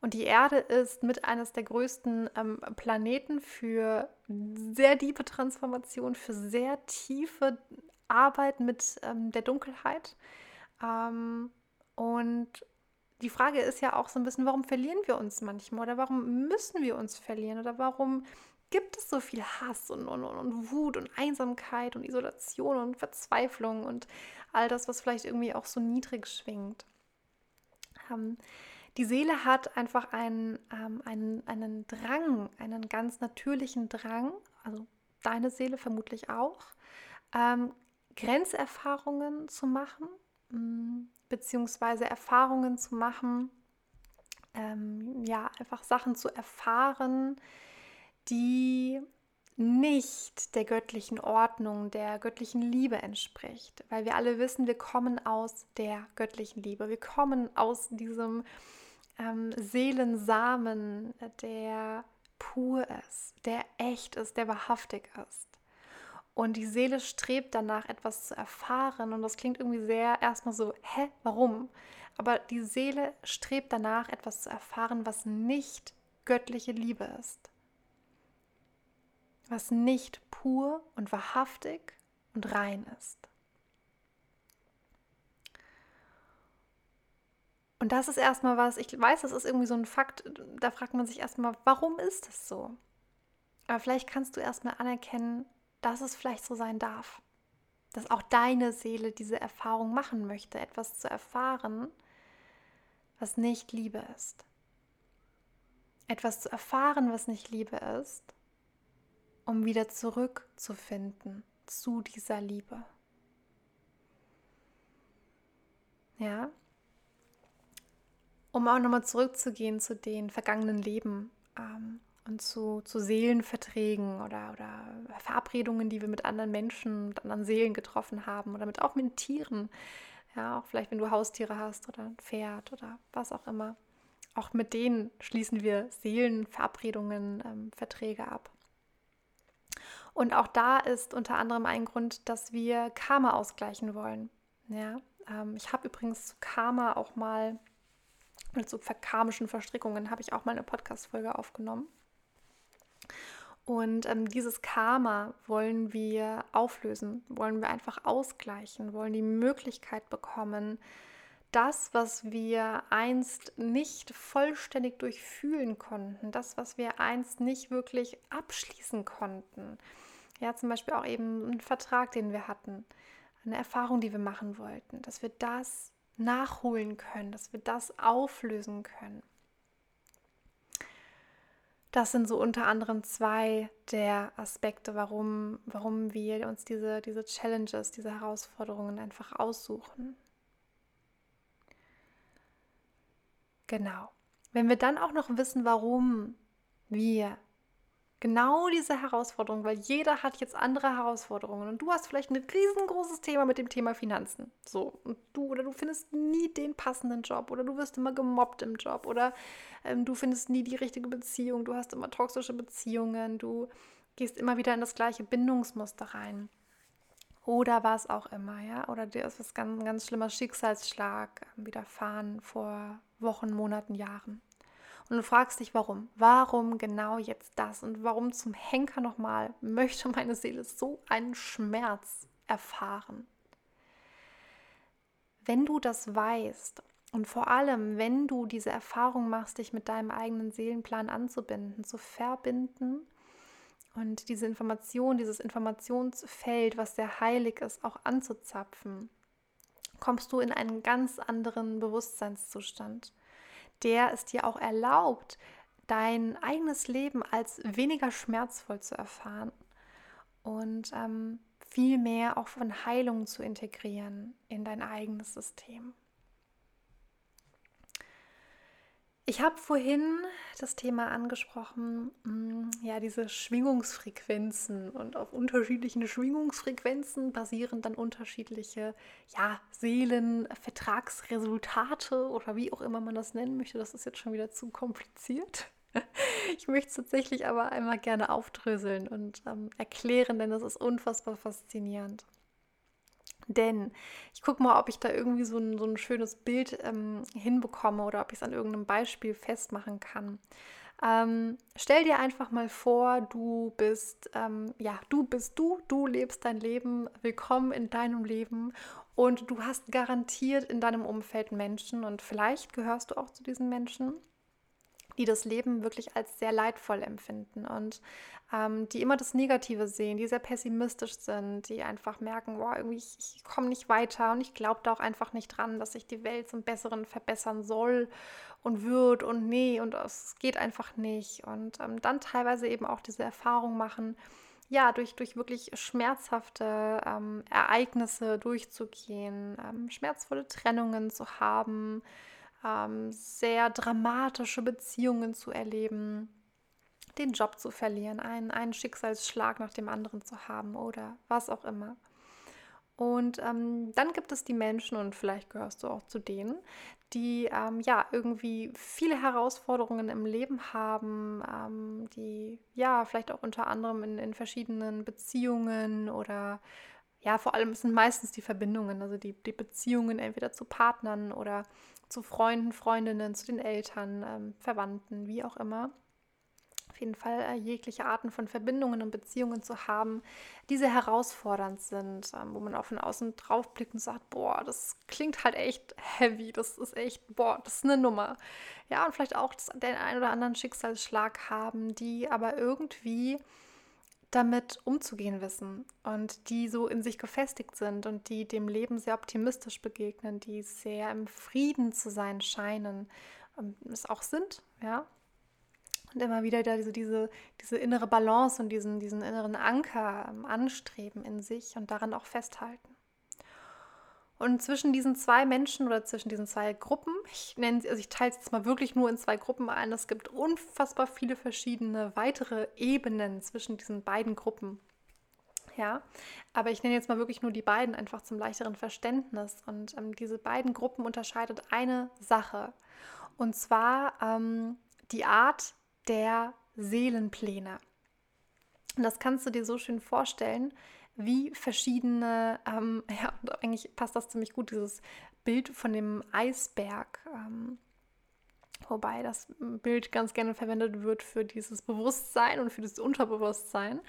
Und die Erde ist mit eines der größten ähm, Planeten für sehr tiefe Transformation, für sehr tiefe Arbeit mit ähm, der Dunkelheit. Ähm, und die Frage ist ja auch so ein bisschen, warum verlieren wir uns manchmal oder warum müssen wir uns verlieren oder warum gibt es so viel Hass und, und, und Wut und Einsamkeit und Isolation und Verzweiflung und all das, was vielleicht irgendwie auch so niedrig schwingt. Ähm, die Seele hat einfach einen, ähm, einen, einen Drang, einen ganz natürlichen Drang, also deine Seele vermutlich auch, ähm, Grenzerfahrungen zu machen, mh, mm, beziehungsweise Erfahrungen zu machen, ähm, ja, einfach Sachen zu erfahren, die nicht der göttlichen Ordnung, der göttlichen Liebe entspricht. Weil wir alle wissen, wir kommen aus der göttlichen Liebe. Wir kommen aus diesem ähm, Seelensamen, der pur ist, der echt ist, der wahrhaftig ist. Und die Seele strebt danach, etwas zu erfahren. Und das klingt irgendwie sehr erstmal so, hä, warum? Aber die Seele strebt danach, etwas zu erfahren, was nicht göttliche Liebe ist was nicht pur und wahrhaftig und rein ist. Und das ist erstmal was, ich weiß, das ist irgendwie so ein Fakt, da fragt man sich erstmal, warum ist es so? Aber vielleicht kannst du erstmal anerkennen, dass es vielleicht so sein darf. Dass auch deine Seele diese Erfahrung machen möchte, etwas zu erfahren, was nicht Liebe ist. Etwas zu erfahren, was nicht Liebe ist, um wieder zurückzufinden zu dieser Liebe. Ja, um auch nochmal zurückzugehen zu den vergangenen Leben ähm, und zu, zu Seelenverträgen oder, oder Verabredungen, die wir mit anderen Menschen, mit anderen Seelen getroffen haben oder mit auch mit Tieren. Ja, auch vielleicht, wenn du Haustiere hast oder ein Pferd oder was auch immer. Auch mit denen schließen wir Seelenverabredungen, ähm, Verträge ab. Und auch da ist unter anderem ein Grund, dass wir Karma ausgleichen wollen. Ja, ähm, ich habe übrigens zu Karma auch mal mit so karmischen Verstrickungen habe ich auch mal eine Podcast-Folge aufgenommen. Und ähm, dieses Karma wollen wir auflösen, wollen wir einfach ausgleichen, wollen die Möglichkeit bekommen, das, was wir einst nicht vollständig durchfühlen konnten, das, was wir einst nicht wirklich abschließen konnten. Ja, zum Beispiel auch eben ein Vertrag, den wir hatten, eine Erfahrung, die wir machen wollten, dass wir das nachholen können, dass wir das auflösen können. Das sind so unter anderem zwei der Aspekte, warum, warum wir uns diese, diese Challenges, diese Herausforderungen einfach aussuchen. Genau. Wenn wir dann auch noch wissen, warum wir genau diese Herausforderung, weil jeder hat jetzt andere Herausforderungen und du hast vielleicht ein riesengroßes Thema mit dem Thema Finanzen. So, und du oder du findest nie den passenden Job oder du wirst immer gemobbt im Job oder ähm, du findest nie die richtige Beziehung, du hast immer toxische Beziehungen, du gehst immer wieder in das gleiche Bindungsmuster rein. Oder was auch immer, ja. Oder dir ist was ganz, ganz schlimmer Schicksalsschlag widerfahren vor Wochen, Monaten, Jahren. Und du fragst dich, warum? Warum genau jetzt das? Und warum zum Henker nochmal möchte meine Seele so einen Schmerz erfahren? Wenn du das weißt und vor allem, wenn du diese Erfahrung machst, dich mit deinem eigenen Seelenplan anzubinden, zu verbinden und diese Information, dieses Informationsfeld, was sehr heilig ist, auch anzuzapfen, kommst du in einen ganz anderen Bewusstseinszustand der es dir auch erlaubt, dein eigenes Leben als weniger schmerzvoll zu erfahren und ähm, viel mehr auch von Heilung zu integrieren in dein eigenes System. Ich habe vorhin das Thema angesprochen, mm, ja, diese Schwingungsfrequenzen und auf unterschiedlichen Schwingungsfrequenzen basieren dann unterschiedliche, ja, Seelenvertragsresultate oder wie auch immer man das nennen möchte. Das ist jetzt schon wieder zu kompliziert. Ich möchte es tatsächlich aber einmal gerne aufdröseln und ähm, erklären, denn das ist unfassbar faszinierend. Denn ich gucke mal, ob ich da irgendwie so ein, so ein schönes Bild ähm, hinbekomme oder ob ich es an irgendeinem Beispiel festmachen kann. Ähm, stell dir einfach mal vor, du bist, ähm, ja, du bist du, du lebst dein Leben, willkommen in deinem Leben und du hast garantiert in deinem Umfeld Menschen und vielleicht gehörst du auch zu diesen Menschen, die das Leben wirklich als sehr leidvoll empfinden und ähm, die immer das Negative sehen, die sehr pessimistisch sind, die einfach merken, boah, irgendwie ich, ich komme nicht weiter und ich glaube da auch einfach nicht dran, dass sich die Welt zum Besseren verbessern soll und wird und nee und es geht einfach nicht. Und ähm, dann teilweise eben auch diese Erfahrung machen, ja, durch, durch wirklich schmerzhafte ähm, Ereignisse durchzugehen, ähm, schmerzvolle Trennungen zu haben, ähm, sehr dramatische Beziehungen zu erleben, den Job zu verlieren, einen, einen Schicksalsschlag nach dem anderen zu haben oder was auch immer. Und ähm, dann gibt es die Menschen, und vielleicht gehörst du auch zu denen, die ähm, ja irgendwie viele Herausforderungen im Leben haben, ähm, die ja vielleicht auch unter anderem in, in verschiedenen Beziehungen oder ja, vor allem sind meistens die Verbindungen, also die, die Beziehungen entweder zu Partnern oder zu Freunden, Freundinnen, zu den Eltern, ähm, Verwandten, wie auch immer. Auf jeden Fall äh, jegliche Arten von Verbindungen und Beziehungen zu haben, die sehr herausfordernd sind, ähm, wo man auch von außen drauf blickt und sagt, boah, das klingt halt echt heavy, das ist echt, boah, das ist eine Nummer. Ja, und vielleicht auch den einen oder anderen Schicksalsschlag haben, die aber irgendwie damit umzugehen wissen und die so in sich gefestigt sind und die dem Leben sehr optimistisch begegnen, die sehr im Frieden zu sein scheinen, ähm, es auch sind, ja. Und immer wieder da diese, diese, diese innere Balance und diesen, diesen inneren Anker ähm, anstreben in sich und daran auch festhalten. Und zwischen diesen zwei Menschen oder zwischen diesen zwei Gruppen, ich nenne also ich teile es jetzt mal wirklich nur in zwei Gruppen ein, es gibt unfassbar viele verschiedene weitere Ebenen zwischen diesen beiden Gruppen. Ja, aber ich nenne jetzt mal wirklich nur die beiden einfach zum leichteren Verständnis. Und ähm, diese beiden Gruppen unterscheidet eine Sache. Und zwar ähm, die Art der Seelenpläne. Und das kannst du dir so schön vorstellen, wie verschiedene, ähm, ja, eigentlich passt das ziemlich gut, dieses Bild von dem Eisberg. Ähm, wobei das Bild ganz gerne verwendet wird für dieses Bewusstsein und für das Unterbewusstsein,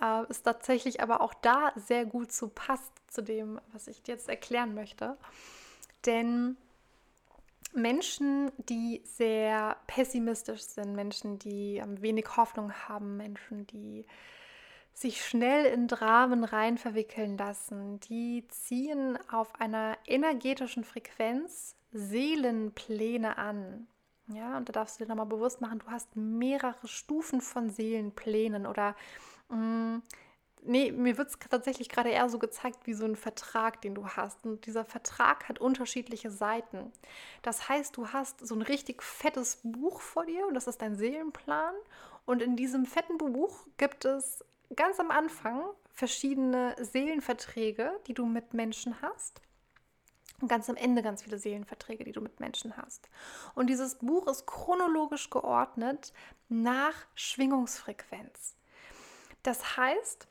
äh, ist tatsächlich aber auch da sehr gut zu passt zu dem, was ich jetzt erklären möchte. Denn Menschen, die sehr pessimistisch sind, Menschen, die ähm, wenig Hoffnung haben, Menschen, die sich schnell in Dramen rein verwickeln lassen, die ziehen auf einer energetischen Frequenz Seelenpläne an. Ja, und da darfst du dir nochmal bewusst machen, du hast mehrere Stufen von Seelenplänen oder mh, mm, nee, mir wird es tatsächlich gerade eher so gezeigt wie so ein Vertrag, den du hast. Und dieser Vertrag hat unterschiedliche Seiten. Das heißt, du hast so ein richtig fettes Buch vor dir und das ist dein Seelenplan. Und in diesem fetten Buch gibt es ganz am Anfang verschiedene Seelenverträge, die du mit Menschen hast. Und ganz am Ende ganz viele Seelenverträge, die du mit Menschen hast. Und dieses Buch ist chronologisch geordnet nach Schwingungsfrequenz. Das heißt,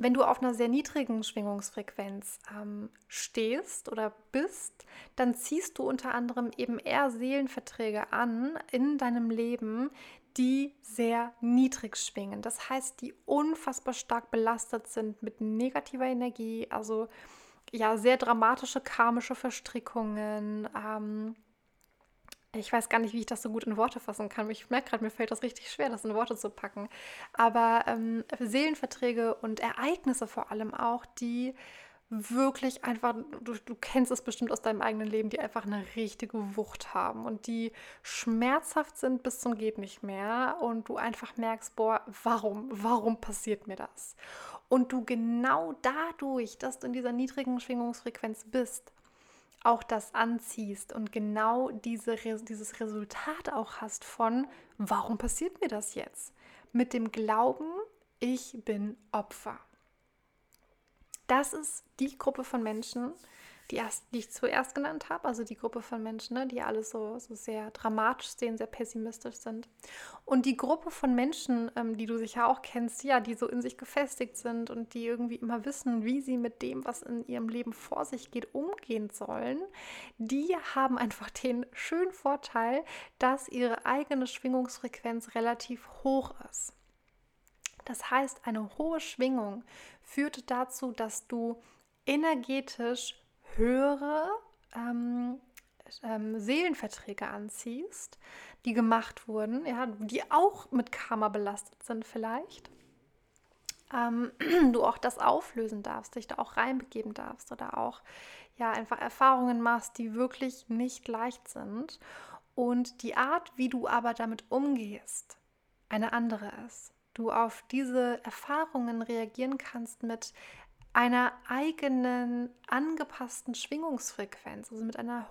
wenn du auf einer sehr niedrigen Schwingungsfrequenz ähm, stehst oder bist, dann ziehst du unter anderem eben eher Seelenverträge an in deinem Leben, die sehr niedrig schwingen. Das heißt, die unfassbar stark belastet sind mit negativer Energie, also ja, sehr dramatische karmische Verstrickungen. Ähm, ich weiß gar nicht, wie ich das so gut in Worte fassen kann. Ich merke gerade, mir fällt das richtig schwer, das in Worte zu packen. Aber ähm, Seelenverträge und Ereignisse vor allem auch, die wirklich einfach, du, du kennst es bestimmt aus deinem eigenen Leben, die einfach eine richtige Wucht haben und die schmerzhaft sind bis zum geht nicht mehr und du einfach merkst, boah, warum, warum passiert mir das? Und du genau dadurch, dass du in dieser niedrigen Schwingungsfrequenz bist, auch das anziehst und genau diese, dieses Resultat auch hast von, warum passiert mir das jetzt? Mit dem Glauben, ich bin Opfer das ist die Gruppe von Menschen, die, erst, die ich zuerst genannt habe, also die Gruppe von Menschen, ne, die alle so, so sehr dramatisch sehen, sehr pessimistisch sind. Und die Gruppe von Menschen, ähm, die du sicher auch kennst, ja, die so in sich gefestigt sind und die irgendwie immer wissen, wie sie mit dem, was in ihrem Leben vor sich geht, umgehen sollen, die haben einfach den schönen Vorteil, dass ihre eigene Schwingungsfrequenz relativ hoch ist. Das heißt, eine hohe Schwingung führt dazu, dass du energetisch höhere ähm, ähm, Seelenverträge anziehst, die gemacht wurden, ja, die auch mit Karma belastet sind vielleicht. Ähm, du auch das auflösen darfst, dich da auch reinbegeben darfst oder auch ja einfach Erfahrungen machst, die wirklich nicht leicht sind und die Art, wie du aber damit umgehst, eine andere ist du auf diese Erfahrungen reagieren kannst mit einer eigenen angepassten Schwingungsfrequenz, also mit einer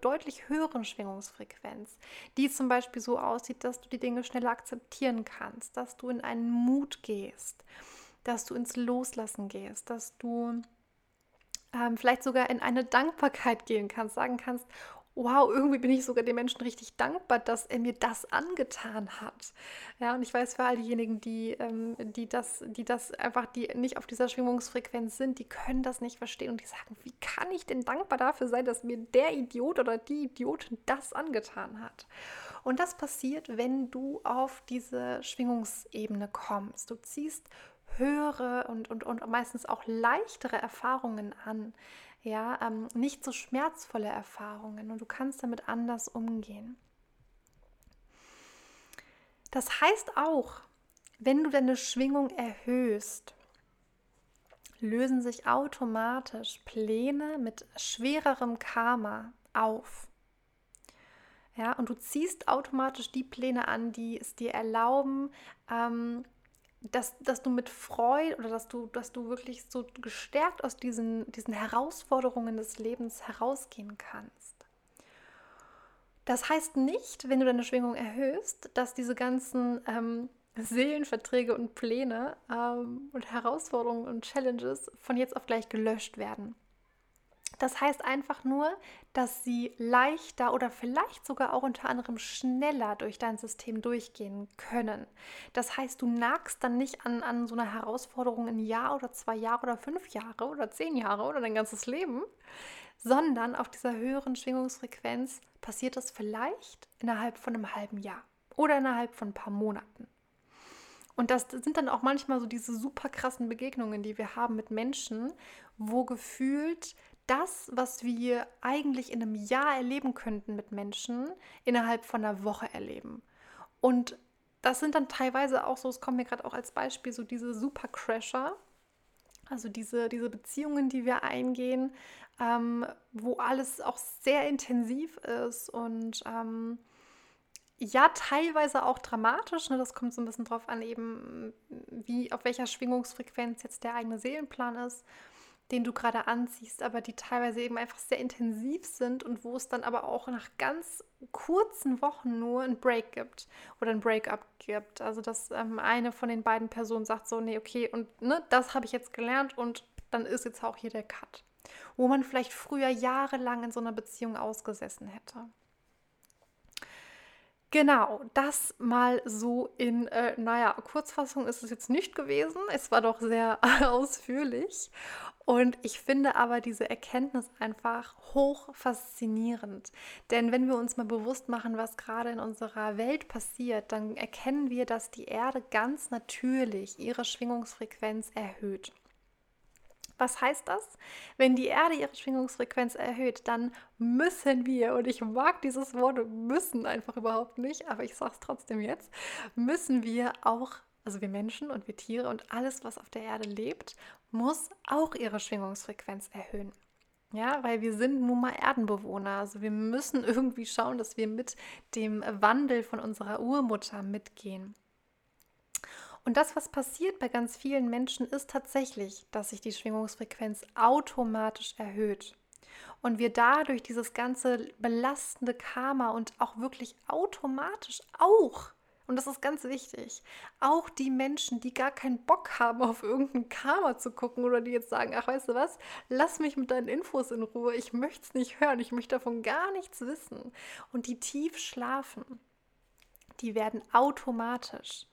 deutlich höheren Schwingungsfrequenz, die zum Beispiel so aussieht, dass du die Dinge schneller akzeptieren kannst, dass du in einen Mut gehst, dass du ins Loslassen gehst, dass du ähm, vielleicht sogar in eine Dankbarkeit gehen kannst, sagen kannst, wow, irgendwie bin ich sogar dem Menschen richtig dankbar, dass er mir das angetan hat. Ja, und ich weiß für all diejenigen, die, ähm, die, das, die das einfach, die nicht auf dieser Schwingungsfrequenz sind, die können das nicht verstehen und die sagen, wie kann ich denn dankbar dafür sein, dass mir der Idiot oder die Idiotin das angetan hat? Und das passiert, wenn du auf diese Schwingungsebene kommst. Du ziehst höhere und, und, und meistens auch leichtere Erfahrungen an. Ja, ähm, nicht so schmerzvolle Erfahrungen und du kannst damit anders umgehen. Das heißt auch, wenn du deine Schwingung erhöhst, lösen sich automatisch Pläne mit schwererem Karma auf. Ja, und du ziehst automatisch die Pläne an, die es dir erlauben, ähm, dass, dass du mit Freude oder dass du, dass du wirklich so gestärkt aus diesen, diesen Herausforderungen des Lebens herausgehen kannst. Das heißt nicht, wenn du deine Schwingung erhöhst, dass diese ganzen ähm, Seelenverträge und Pläne ähm, und Herausforderungen und Challenges von jetzt auf gleich gelöscht werden. Das heißt einfach nur, dass sie leichter oder vielleicht sogar auch unter anderem schneller durch dein System durchgehen können. Das heißt, du nagst dann nicht an, an so einer Herausforderung ein Jahr oder zwei Jahre oder fünf Jahre oder zehn Jahre oder dein ganzes Leben, sondern auf dieser höheren Schwingungsfrequenz passiert das vielleicht innerhalb von einem halben Jahr oder innerhalb von ein paar Monaten. Und das sind dann auch manchmal so diese super krassen Begegnungen, die wir haben mit Menschen, wo gefühlt das, was wir eigentlich in einem Jahr erleben könnten mit Menschen, innerhalb von einer Woche erleben. Und das sind dann teilweise auch so, es kommt mir gerade auch als Beispiel, so diese Supercrasher, also diese, diese Beziehungen, die wir eingehen, ähm, wo alles auch sehr intensiv ist und ähm, ja, teilweise auch dramatisch. Ne? Das kommt so ein bisschen drauf an, eben wie, auf welcher Schwingungsfrequenz jetzt der eigene Seelenplan ist den du gerade anziehst, aber die teilweise eben einfach sehr intensiv sind und wo es dann aber auch nach ganz kurzen Wochen nur ein Break gibt oder ein Breakup gibt. Also dass ähm, eine von den beiden Personen sagt so, nee, okay, und ne, das habe ich jetzt gelernt und dann ist jetzt auch hier der Cut. Wo man vielleicht früher jahrelang in so einer Beziehung ausgesessen hätte. Genau, das mal so in, äh, naja, Kurzfassung ist es jetzt nicht gewesen. Es war doch sehr ausführlich. Und ich finde aber diese Erkenntnis einfach hoch faszinierend. Denn wenn wir uns mal bewusst machen, was gerade in unserer Welt passiert, dann erkennen wir, dass die Erde ganz natürlich ihre Schwingungsfrequenz erhöht. Was heißt das? Wenn die Erde ihre Schwingungsfrequenz erhöht, dann müssen wir, und ich mag dieses Wort müssen einfach überhaupt nicht, aber ich sage es trotzdem jetzt, müssen wir auch, also wir Menschen und wir Tiere und alles, was auf der Erde lebt, muss auch ihre Schwingungsfrequenz erhöhen. Ja, weil wir sind nun mal Erdenbewohner. Also wir müssen irgendwie schauen, dass wir mit dem Wandel von unserer Urmutter mitgehen. Und das, was passiert bei ganz vielen Menschen, ist tatsächlich, dass sich die Schwingungsfrequenz automatisch erhöht. Und wir dadurch dieses ganze belastende Karma und auch wirklich automatisch auch, und das ist ganz wichtig, auch die Menschen, die gar keinen Bock haben, auf irgendein Karma zu gucken oder die jetzt sagen, ach weißt du was, lass mich mit deinen Infos in Ruhe, ich möchte es nicht hören, ich möchte davon gar nichts wissen. Und die tief schlafen, die werden automatisch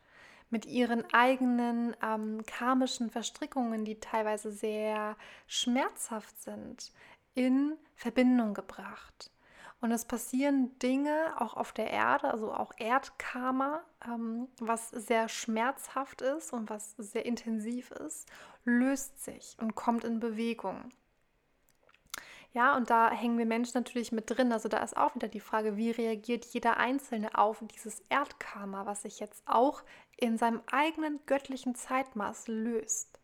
mit ihren eigenen ähm, karmischen Verstrickungen, die teilweise sehr schmerzhaft sind, in Verbindung gebracht. Und es passieren Dinge auch auf der Erde, also auch Erdkarma, ähm, was sehr schmerzhaft ist und was sehr intensiv ist, löst sich und kommt in Bewegung. Ja, und da hängen wir Menschen natürlich mit drin. Also da ist auch wieder die Frage, wie reagiert jeder Einzelne auf dieses Erdkarma, was sich jetzt auch in seinem eigenen göttlichen Zeitmaß löst.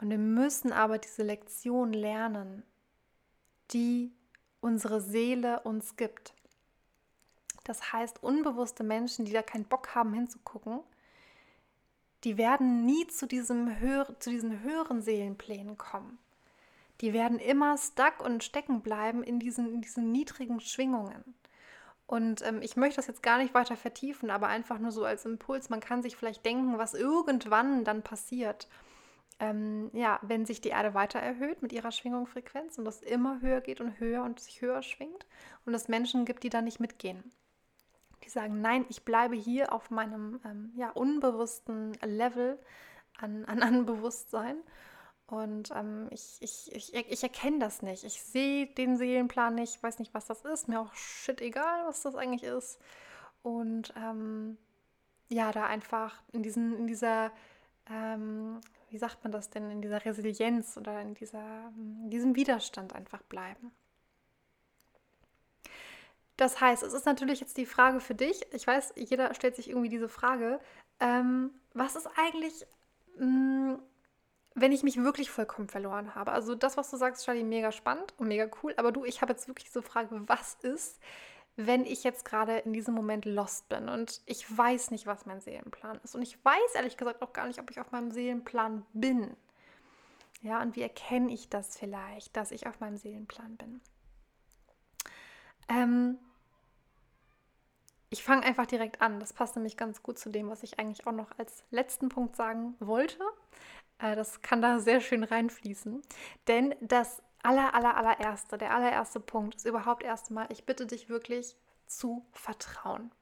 Und wir müssen aber diese Lektion lernen, die unsere Seele uns gibt. Das heißt, unbewusste Menschen, die da keinen Bock haben hinzugucken, die werden nie zu, diesem höher, zu diesen höheren Seelenplänen kommen. Die werden immer stuck und stecken bleiben in diesen, in diesen niedrigen Schwingungen. Und ähm, ich möchte das jetzt gar nicht weiter vertiefen, aber einfach nur so als Impuls. Man kann sich vielleicht denken, was irgendwann dann passiert. Ähm, ja, wenn sich die Erde weiter erhöht mit ihrer Schwingungsfrequenz und das immer höher geht und höher und sich höher schwingt und es Menschen gibt, die da nicht mitgehen die sagen, nein, ich bleibe hier auf meinem ähm, ja, unbewussten Level an, an, Bewusstsein Und ähm, ich, ich, ich, ich erkenne das nicht. Ich sehe den Seelenplan nicht, weiß nicht, was das ist. Mir auch shit egal, was das eigentlich ist. Und ähm, ja, da einfach in, diesen, in dieser, ähm, wie sagt man das denn, in dieser Resilienz oder in, dieser, in diesem Widerstand einfach bleiben. Das heißt, es ist natürlich jetzt die Frage für dich. Ich weiß, jeder stellt sich irgendwie diese Frage. Ähm, was ist eigentlich, mh, mm, wenn ich mich wirklich vollkommen verloren habe? Also das, was du sagst, Charlie, mega spannend und mega cool. Aber du, ich habe jetzt wirklich so Frage, was ist, wenn ich jetzt gerade in diesem Moment lost bin und ich weiß nicht, was mein Seelenplan ist. Und ich weiß ehrlich gesagt auch gar nicht, ob ich auf meinem Seelenplan bin. Ja, und wie erkenne ich das vielleicht, dass ich auf meinem Seelenplan bin? Ähm, ich fange einfach direkt an. Das passt nämlich ganz gut zu dem, was ich eigentlich auch noch als letzten Punkt sagen wollte. Äh, das kann da sehr schön reinfließen. Denn das aller, aller, allererste, der allererste Punkt ist überhaupt erstmal, ich bitte dich wirklich zu vertrauen.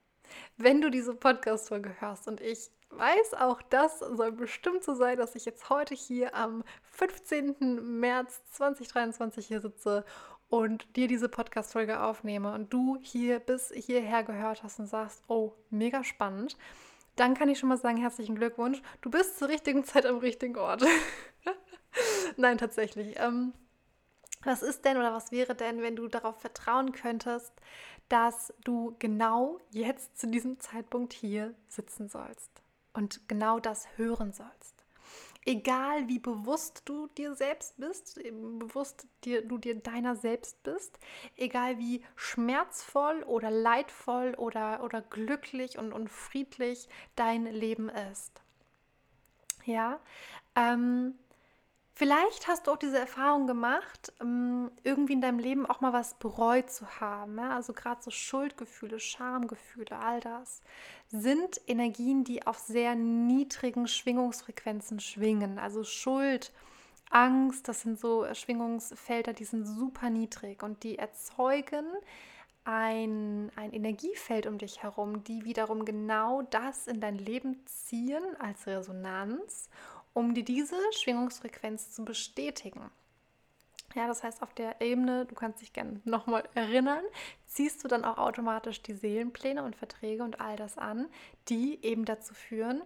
Wenn du diese Podcast-Folge hörst und ich weiß auch, das soll bestimmt so sein, dass ich jetzt heute hier am 15. März 2023 hier sitze und dir diese Podcast-Folge aufnehme und du hier bis hierher gehört hast und sagst, oh, mega spannend, dann kann ich schon mal sagen, herzlichen Glückwunsch. Du bist zur richtigen Zeit am richtigen Ort. Nein, tatsächlich. Ähm, was ist denn oder was wäre denn, wenn du darauf vertrauen könntest, dass du genau jetzt zu diesem Zeitpunkt hier sitzen sollst und genau das hören sollst? Egal wie bewusst du dir selbst bist, bewusst dir, du dir deiner selbst bist, egal wie schmerzvoll oder leidvoll oder, oder glücklich und, und friedlich dein Leben ist. Ja, ähm, Vielleicht hast du auch diese Erfahrung gemacht, ähm, irgendwie in deinem Leben auch mal was bereut zu haben. Also gerade so Schuldgefühle, Schamgefühle, all das sind Energien, die auf sehr niedrigen Schwingungsfrequenzen schwingen. Also Schuld, Angst, das sind so Schwingungsfelder, die sind super niedrig und die erzeugen ein, ein Energiefeld um dich herum, die wiederum genau das in dein Leben ziehen als Resonanz um dir diese Schwingungsfrequenz zu bestätigen. Ja, das heißt, auf der Ebene, du kannst dich gerne nochmal erinnern, ziehst du dann auch automatisch die Seelenpläne und Verträge und all das an, die eben dazu führen,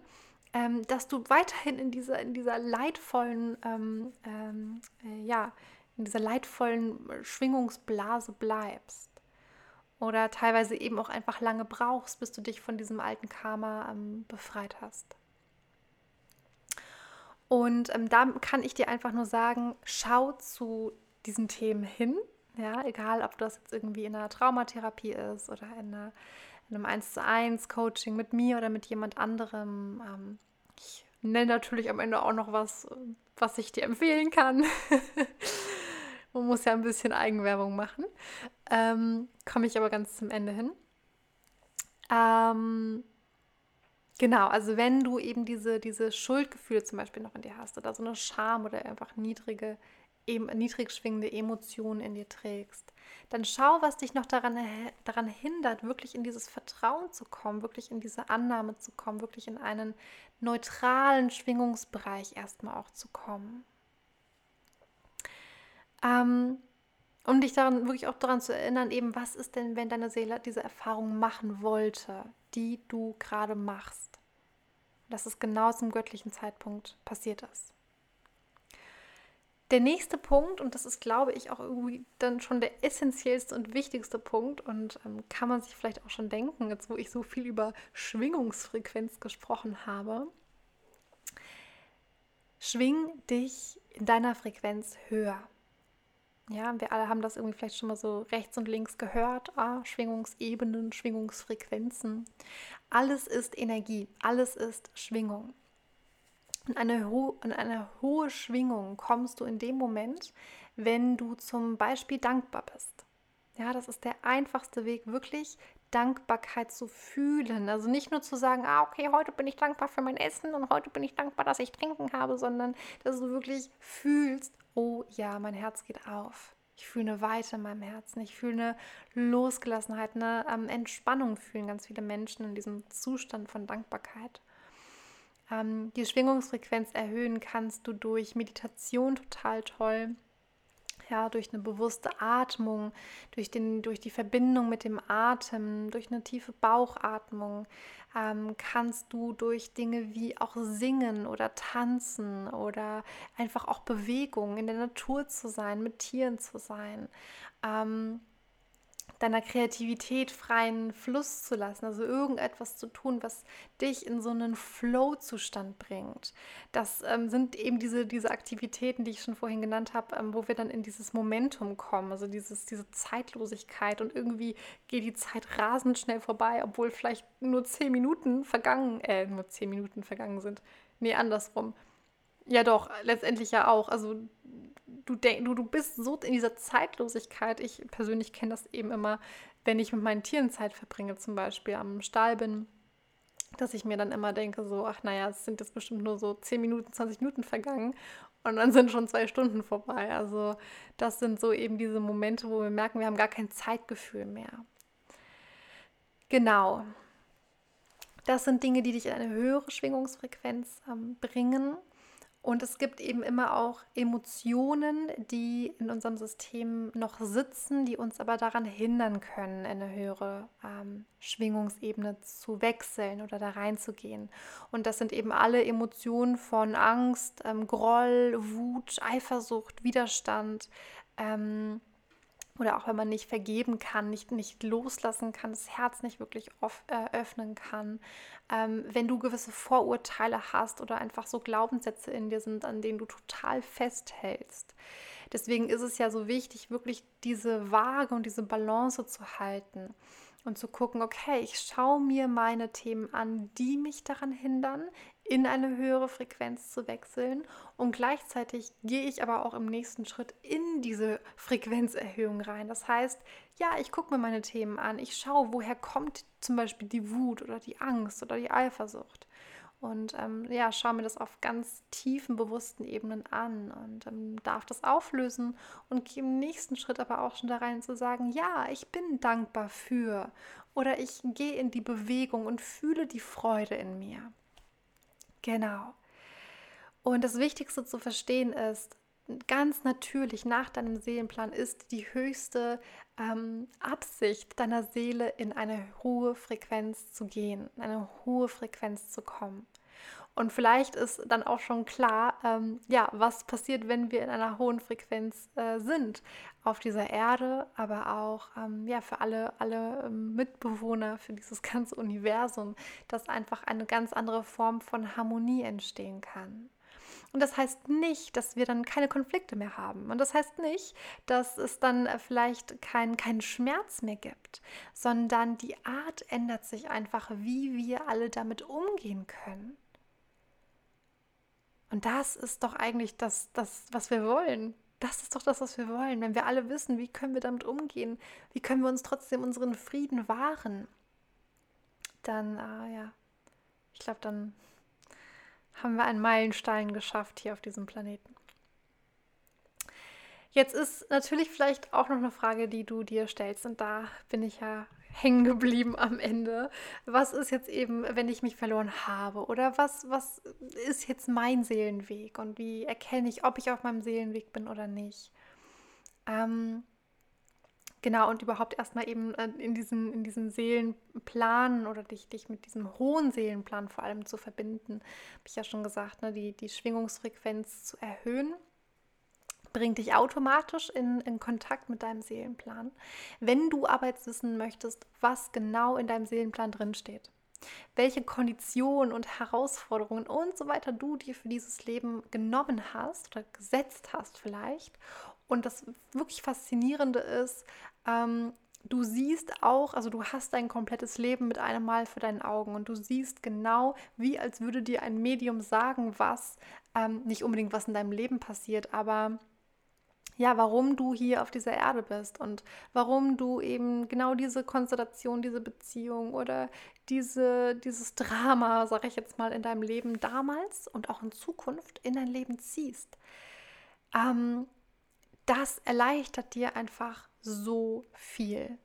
ähm, dass du weiterhin in dieser, in dieser leidvollen, ähm, ähm, äh, ja, in dieser leidvollen Schwingungsblase bleibst. Oder teilweise eben auch einfach lange brauchst, bis du dich von diesem alten Karma ähm, befreit hast. Und ähm, da kann ich dir einfach nur sagen, schau zu diesen Themen hin. Ja, egal, ob das jetzt irgendwie in einer Traumatherapie ist oder in, einer, in einem 1 zu 1 Coaching mit mir oder mit jemand anderem. Ähm, ich nenne natürlich am Ende auch noch was, was ich dir empfehlen kann. Man muss ja ein bisschen Eigenwerbung machen. Ähm, Komme ich aber ganz zum Ende hin. Ähm, Genau, also wenn du eben diese, diese Schuldgefühle zum Beispiel noch in dir hast oder so eine Scham oder einfach niedrige, eben niedrig schwingende Emotionen in dir trägst, dann schau, was dich noch daran, daran hindert, wirklich in dieses Vertrauen zu kommen, wirklich in diese Annahme zu kommen, wirklich in einen neutralen Schwingungsbereich erstmal auch zu kommen. Ähm, um dich daran wirklich auch daran zu erinnern, eben was ist denn, wenn deine Seele diese Erfahrung machen wollte, die du gerade machst. Dass es genau zum göttlichen Zeitpunkt passiert ist. Der nächste Punkt, und das ist, glaube ich, auch irgendwie dann schon der essentiellste und wichtigste Punkt, und ähm, kann man sich vielleicht auch schon denken, jetzt wo ich so viel über Schwingungsfrequenz gesprochen habe, schwing dich in deiner Frequenz höher. Ja, wir alle haben das irgendwie vielleicht schon mal so rechts und links gehört. Ah, Schwingungsebenen, Schwingungsfrequenzen. Alles ist Energie, alles ist Schwingung. In eine, in eine hohe Schwingung kommst du in dem Moment, wenn du zum Beispiel dankbar bist. Ja, das ist der einfachste Weg, wirklich Dankbarkeit zu fühlen. Also nicht nur zu sagen, ah, okay, heute bin ich dankbar für mein Essen und heute bin ich dankbar, dass ich trinken habe, sondern dass du wirklich fühlst, oh ja, mein Herz geht auf. Ich fühle eine Weite in meinem Herzen. Ich fühle eine Losgelassenheit, eine ähm, Entspannung fühlen ganz viele Menschen in diesem Zustand von Dankbarkeit. Ähm, die Schwingungsfrequenz erhöhen kannst du durch Meditation total toll ja, durch eine bewusste Atmung, durch, den, durch die Verbindung mit dem Atem, durch eine tiefe Bauchatmung, ähm, kannst du durch Dinge wie auch Singen oder Tanzen oder einfach auch Bewegung in der Natur zu sein, mit Tieren zu sein, ähm, deiner Kreativität freien Fluss zu lassen, also irgendetwas zu tun, was dich in so einen Flow-Zustand bringt. Das ähm, sind eben diese, diese Aktivitäten, die ich schon vorhin genannt habe, ähm, wo wir dann in dieses Momentum kommen, also dieses, diese Zeitlosigkeit und irgendwie geht die Zeit rasend schnell vorbei, obwohl vielleicht nur zehn Minuten vergangen, äh, nur zehn Minuten vergangen sind. Nee, andersrum. Ja, doch, letztendlich ja auch. Also du, denk, du, du bist so in dieser Zeitlosigkeit. Ich persönlich kenne das eben immer, wenn ich mit meinen Tieren Zeit verbringe, zum Beispiel am Stall bin, dass ich mir dann immer denke, so, ach naja, es sind jetzt bestimmt nur so 10 Minuten, 20 Minuten vergangen und dann sind schon zwei Stunden vorbei. Also das sind so eben diese Momente, wo wir merken, wir haben gar kein Zeitgefühl mehr. Genau. Das sind Dinge, die dich in eine höhere Schwingungsfrequenz ähm, bringen. Und es gibt eben immer auch Emotionen, die in unserem System noch sitzen, die uns aber daran hindern können, in eine höhere ähm, Schwingungsebene zu wechseln oder da reinzugehen. Und das sind eben alle Emotionen von Angst, ähm, Groll, Wut, Eifersucht, Widerstand. Ähm, oder auch wenn man nicht vergeben kann, nicht, nicht loslassen kann, das Herz nicht wirklich off, äh, öffnen kann, ähm, wenn du gewisse Vorurteile hast oder einfach so Glaubenssätze in dir sind, an denen du total festhältst. Deswegen ist es ja so wichtig, wirklich diese Waage und diese Balance zu halten und zu gucken, okay, ich schaue mir meine Themen an, die mich daran hindern, in eine höhere Frequenz zu wechseln und gleichzeitig gehe ich aber auch im nächsten Schritt in diese Frequenzerhöhung rein. Das heißt, ja, ich gucke mir meine Themen an, ich schaue, woher kommt zum Beispiel die Wut oder die Angst oder die Eifersucht und ähm, ja, schaue mir das auf ganz tiefen, bewussten Ebenen an und ähm, darf das auflösen und gehe im nächsten Schritt aber auch schon da rein zu sagen, ja, ich bin dankbar für oder ich gehe in die Bewegung und fühle die Freude in mir. Genau. Und das Wichtigste zu verstehen ist, ganz natürlich nach deinem Seelenplan ist die höchste ähm, Absicht deiner Seele in eine hohe Frequenz zu gehen, in eine hohe Frequenz zu kommen. Und vielleicht ist dann auch schon klar, ähm, ja, was passiert, wenn wir in einer hohen Frequenz äh, sind auf dieser Erde, aber auch ähm, ja, für alle, alle ähm, Mitbewohner, für dieses ganze Universum, dass einfach eine ganz andere Form von Harmonie entstehen kann. Und das heißt nicht, dass wir dann keine Konflikte mehr haben. Und das heißt nicht, dass es dann äh, vielleicht keinen kein Schmerz mehr gibt, sondern die Art ändert sich einfach, wie wir alle damit umgehen können. Und das ist doch eigentlich das, das, was wir wollen. Das ist doch das, was wir wollen. Wenn wir alle wissen, wie können wir damit umgehen, wie können wir uns trotzdem unseren Frieden wahren, dann, äh, ja, ich glaube, dann haben wir einen Meilenstein geschafft hier auf diesem Planeten. Jetzt ist natürlich vielleicht auch noch eine Frage, die du dir stellst, und da bin ich ja hängen geblieben am Ende. Was ist jetzt eben, wenn ich mich verloren habe? Oder was, was ist jetzt mein Seelenweg? Und wie erkenne ich, ob ich auf meinem Seelenweg bin oder nicht? Ähm, genau, und überhaupt erstmal eben äh, in diesen, in diesen Seelenplan oder dich, dich mit diesem hohen Seelenplan vor allem zu verbinden, habe ich ja schon gesagt, ne, die, die Schwingungsfrequenz zu erhöhen bringt dich automatisch in, in Kontakt mit deinem Seelenplan. Wenn du aber jetzt wissen möchtest, was genau in deinem Seelenplan drinsteht, welche Konditionen und Herausforderungen und so weiter du dir für dieses Leben genommen hast oder gesetzt hast vielleicht. Und das wirklich Faszinierende ist, ähm, du siehst auch, also du hast dein komplettes Leben mit einem Mal vor deinen Augen und du siehst genau, wie als würde dir ein Medium sagen, was, ähm, nicht unbedingt was in deinem Leben passiert, aber ja, warum du hier auf dieser Erde bist und warum du eben genau diese Konstellation, diese Beziehung oder diese, dieses Drama, sage ich jetzt mal, in deinem Leben damals und auch in Zukunft in dein Leben ziehst. Ähm, das erleichtert dir einfach so viel.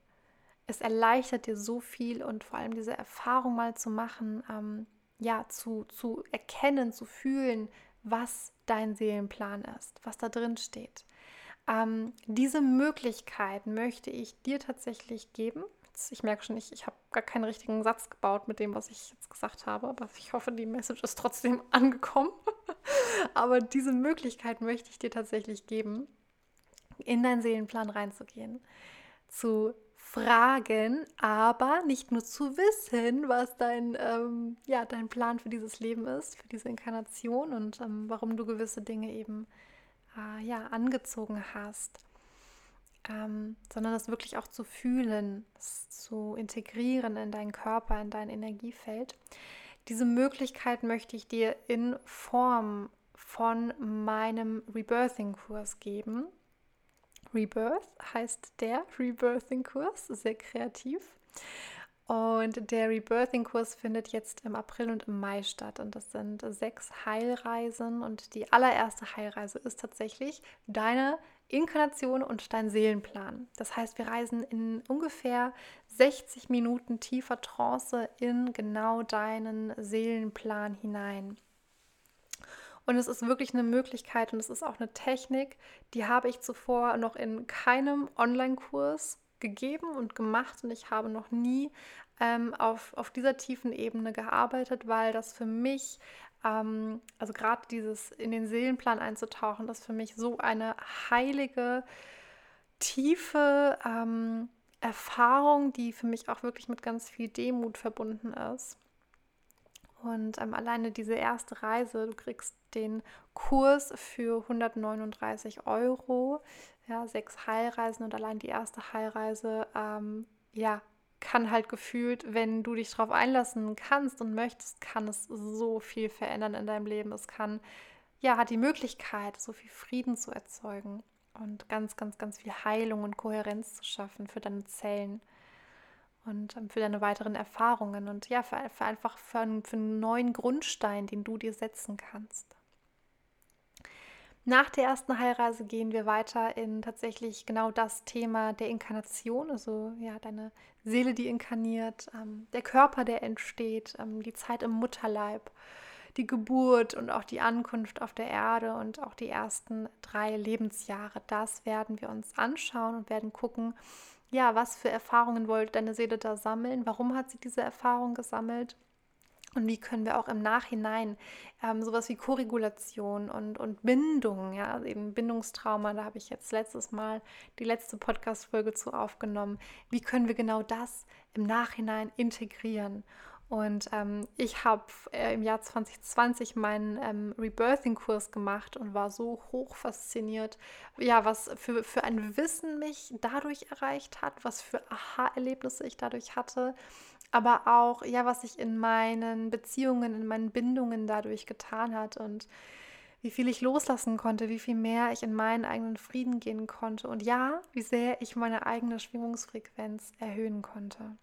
Es erleichtert dir so viel und vor allem diese Erfahrung mal zu machen, ähm, ja, zu, zu erkennen, zu fühlen, was dein Seelenplan ist, was da drin steht. Ähm, diese Möglichkeit möchte ich dir tatsächlich geben. Ich merke schon, ich, ich habe gar keinen richtigen Satz gebaut mit dem, was ich jetzt gesagt habe, aber ich hoffe, die Message ist trotzdem angekommen. aber diese Möglichkeit möchte ich dir tatsächlich geben, in deinen Seelenplan reinzugehen, zu fragen, aber nicht nur zu wissen, was dein, ähm, ja, dein Plan für dieses Leben ist, für diese Inkarnation und ähm, warum du gewisse Dinge eben äh, ja, angezogen hast, ähm, sondern das wirklich auch zu fühlen, zu integrieren in deinen Körper, in dein Energiefeld. Diese Möglichkeit möchte ich dir in Form von meinem Rebirthing-Kurs geben. Rebirth heißt der Rebirthing-Kurs, sehr kreativ. Und der Rebirthing-Kurs findet jetzt im April und im Mai statt. Und das sind sechs Heilreisen. Und die allererste Heilreise ist tatsächlich deine Inkarnation und dein Seelenplan. Das heißt, wir reisen in ungefähr 60 Minuten tiefer Trance in genau deinen Seelenplan hinein. Und es ist wirklich eine Möglichkeit und es ist auch eine Technik, die habe ich zuvor noch in keinem Online-Kurs gegeben und gemacht und ich habe noch nie ähm, auf, auf dieser tiefen Ebene gearbeitet, weil das für mich, ähm, also gerade dieses in den Seelenplan einzutauchen, das für mich so eine heilige, tiefe ähm, Erfahrung, die für mich auch wirklich mit ganz viel Demut verbunden ist. Und ähm, alleine diese erste Reise, du kriegst den Kurs für 139 Euro, ja, sechs Heilreisen und allein die erste Heilreise, ähm, ja, kann halt gefühlt, wenn du dich darauf einlassen kannst und möchtest, kann es so viel verändern in deinem Leben. Es kann, ja, hat die Möglichkeit, so viel Frieden zu erzeugen und ganz, ganz, ganz viel Heilung und Kohärenz zu schaffen für deine Zellen und ähm, für deine weiteren Erfahrungen und ja, für, für einfach für einen, für einen neuen Grundstein, den du dir setzen kannst. Nach der ersten Heilreise gehen wir weiter in tatsächlich genau das Thema der Inkarnation, also ja, deine Seele, die inkarniert, ähm, der Körper, der entsteht, ähm, die Zeit im Mutterleib, die Geburt und auch die Ankunft auf der Erde und auch die ersten drei Lebensjahre. Das werden wir uns anschauen und werden gucken, ja, was für Erfahrungen wollte deine Seele da sammeln? Warum hat sie diese Erfahrung gesammelt? Und wie können wir auch im Nachhinein ähm, sowas wie Korregulation und, und Bindung, ja, also eben Bindungstrauma, da habe ich jetzt letztes Mal die letzte Podcast-Folge zu aufgenommen. Wie können wir genau das im Nachhinein integrieren? Und ähm, ich habe äh, im Jahr 2020 meinen ähm, Rebirthing-Kurs gemacht und war so hoch fasziniert, ja, was für, für ein Wissen mich dadurch erreicht hat, was für Aha-Erlebnisse ich dadurch hatte, aber auch, ja, was sich in meinen Beziehungen, in meinen Bindungen dadurch getan hat und wie viel ich loslassen konnte, wie viel mehr ich in meinen eigenen Frieden gehen konnte und ja, wie sehr ich meine eigene Schwingungsfrequenz erhöhen konnte.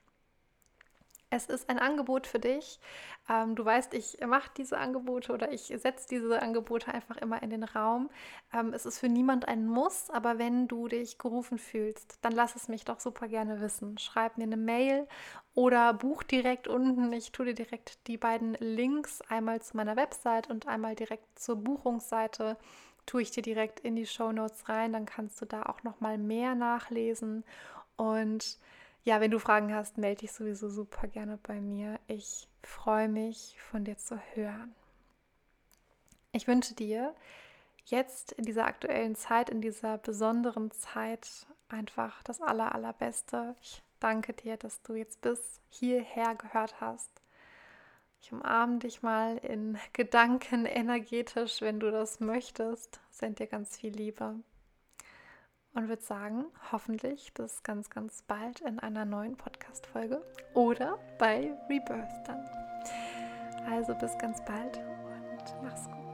Es ist ein Angebot für dich. Ähm, du weißt, ich mache diese Angebote oder ich setze diese Angebote einfach immer in den Raum. Ähm, es ist für niemand ein Muss, aber wenn du dich gerufen fühlst, dann lass es mich doch super gerne wissen. Schreib mir eine Mail oder buch direkt unten. Ich tue dir direkt die beiden Links, einmal zu meiner Website und einmal direkt zur Buchungsseite tue ich dir direkt in die Show Notes rein, dann kannst du da auch noch mal mehr nachlesen und ja, wenn du Fragen hast, melde dich sowieso super gerne bei mir. Ich freue mich, von dir zu hören. Ich wünsche dir jetzt in dieser aktuellen Zeit, in dieser besonderen Zeit einfach das Aller, Allerbeste. Ich danke dir, dass du jetzt bis hierher gehört hast. Ich umarme dich mal in Gedanken energetisch, wenn du das möchtest. Send dir ganz viel Liebe und würde sagen, hoffentlich bis ganz, ganz bald in einer neuen Podcast-Folge oder bei Rebirth dann. Also bis ganz bald und mach's gut.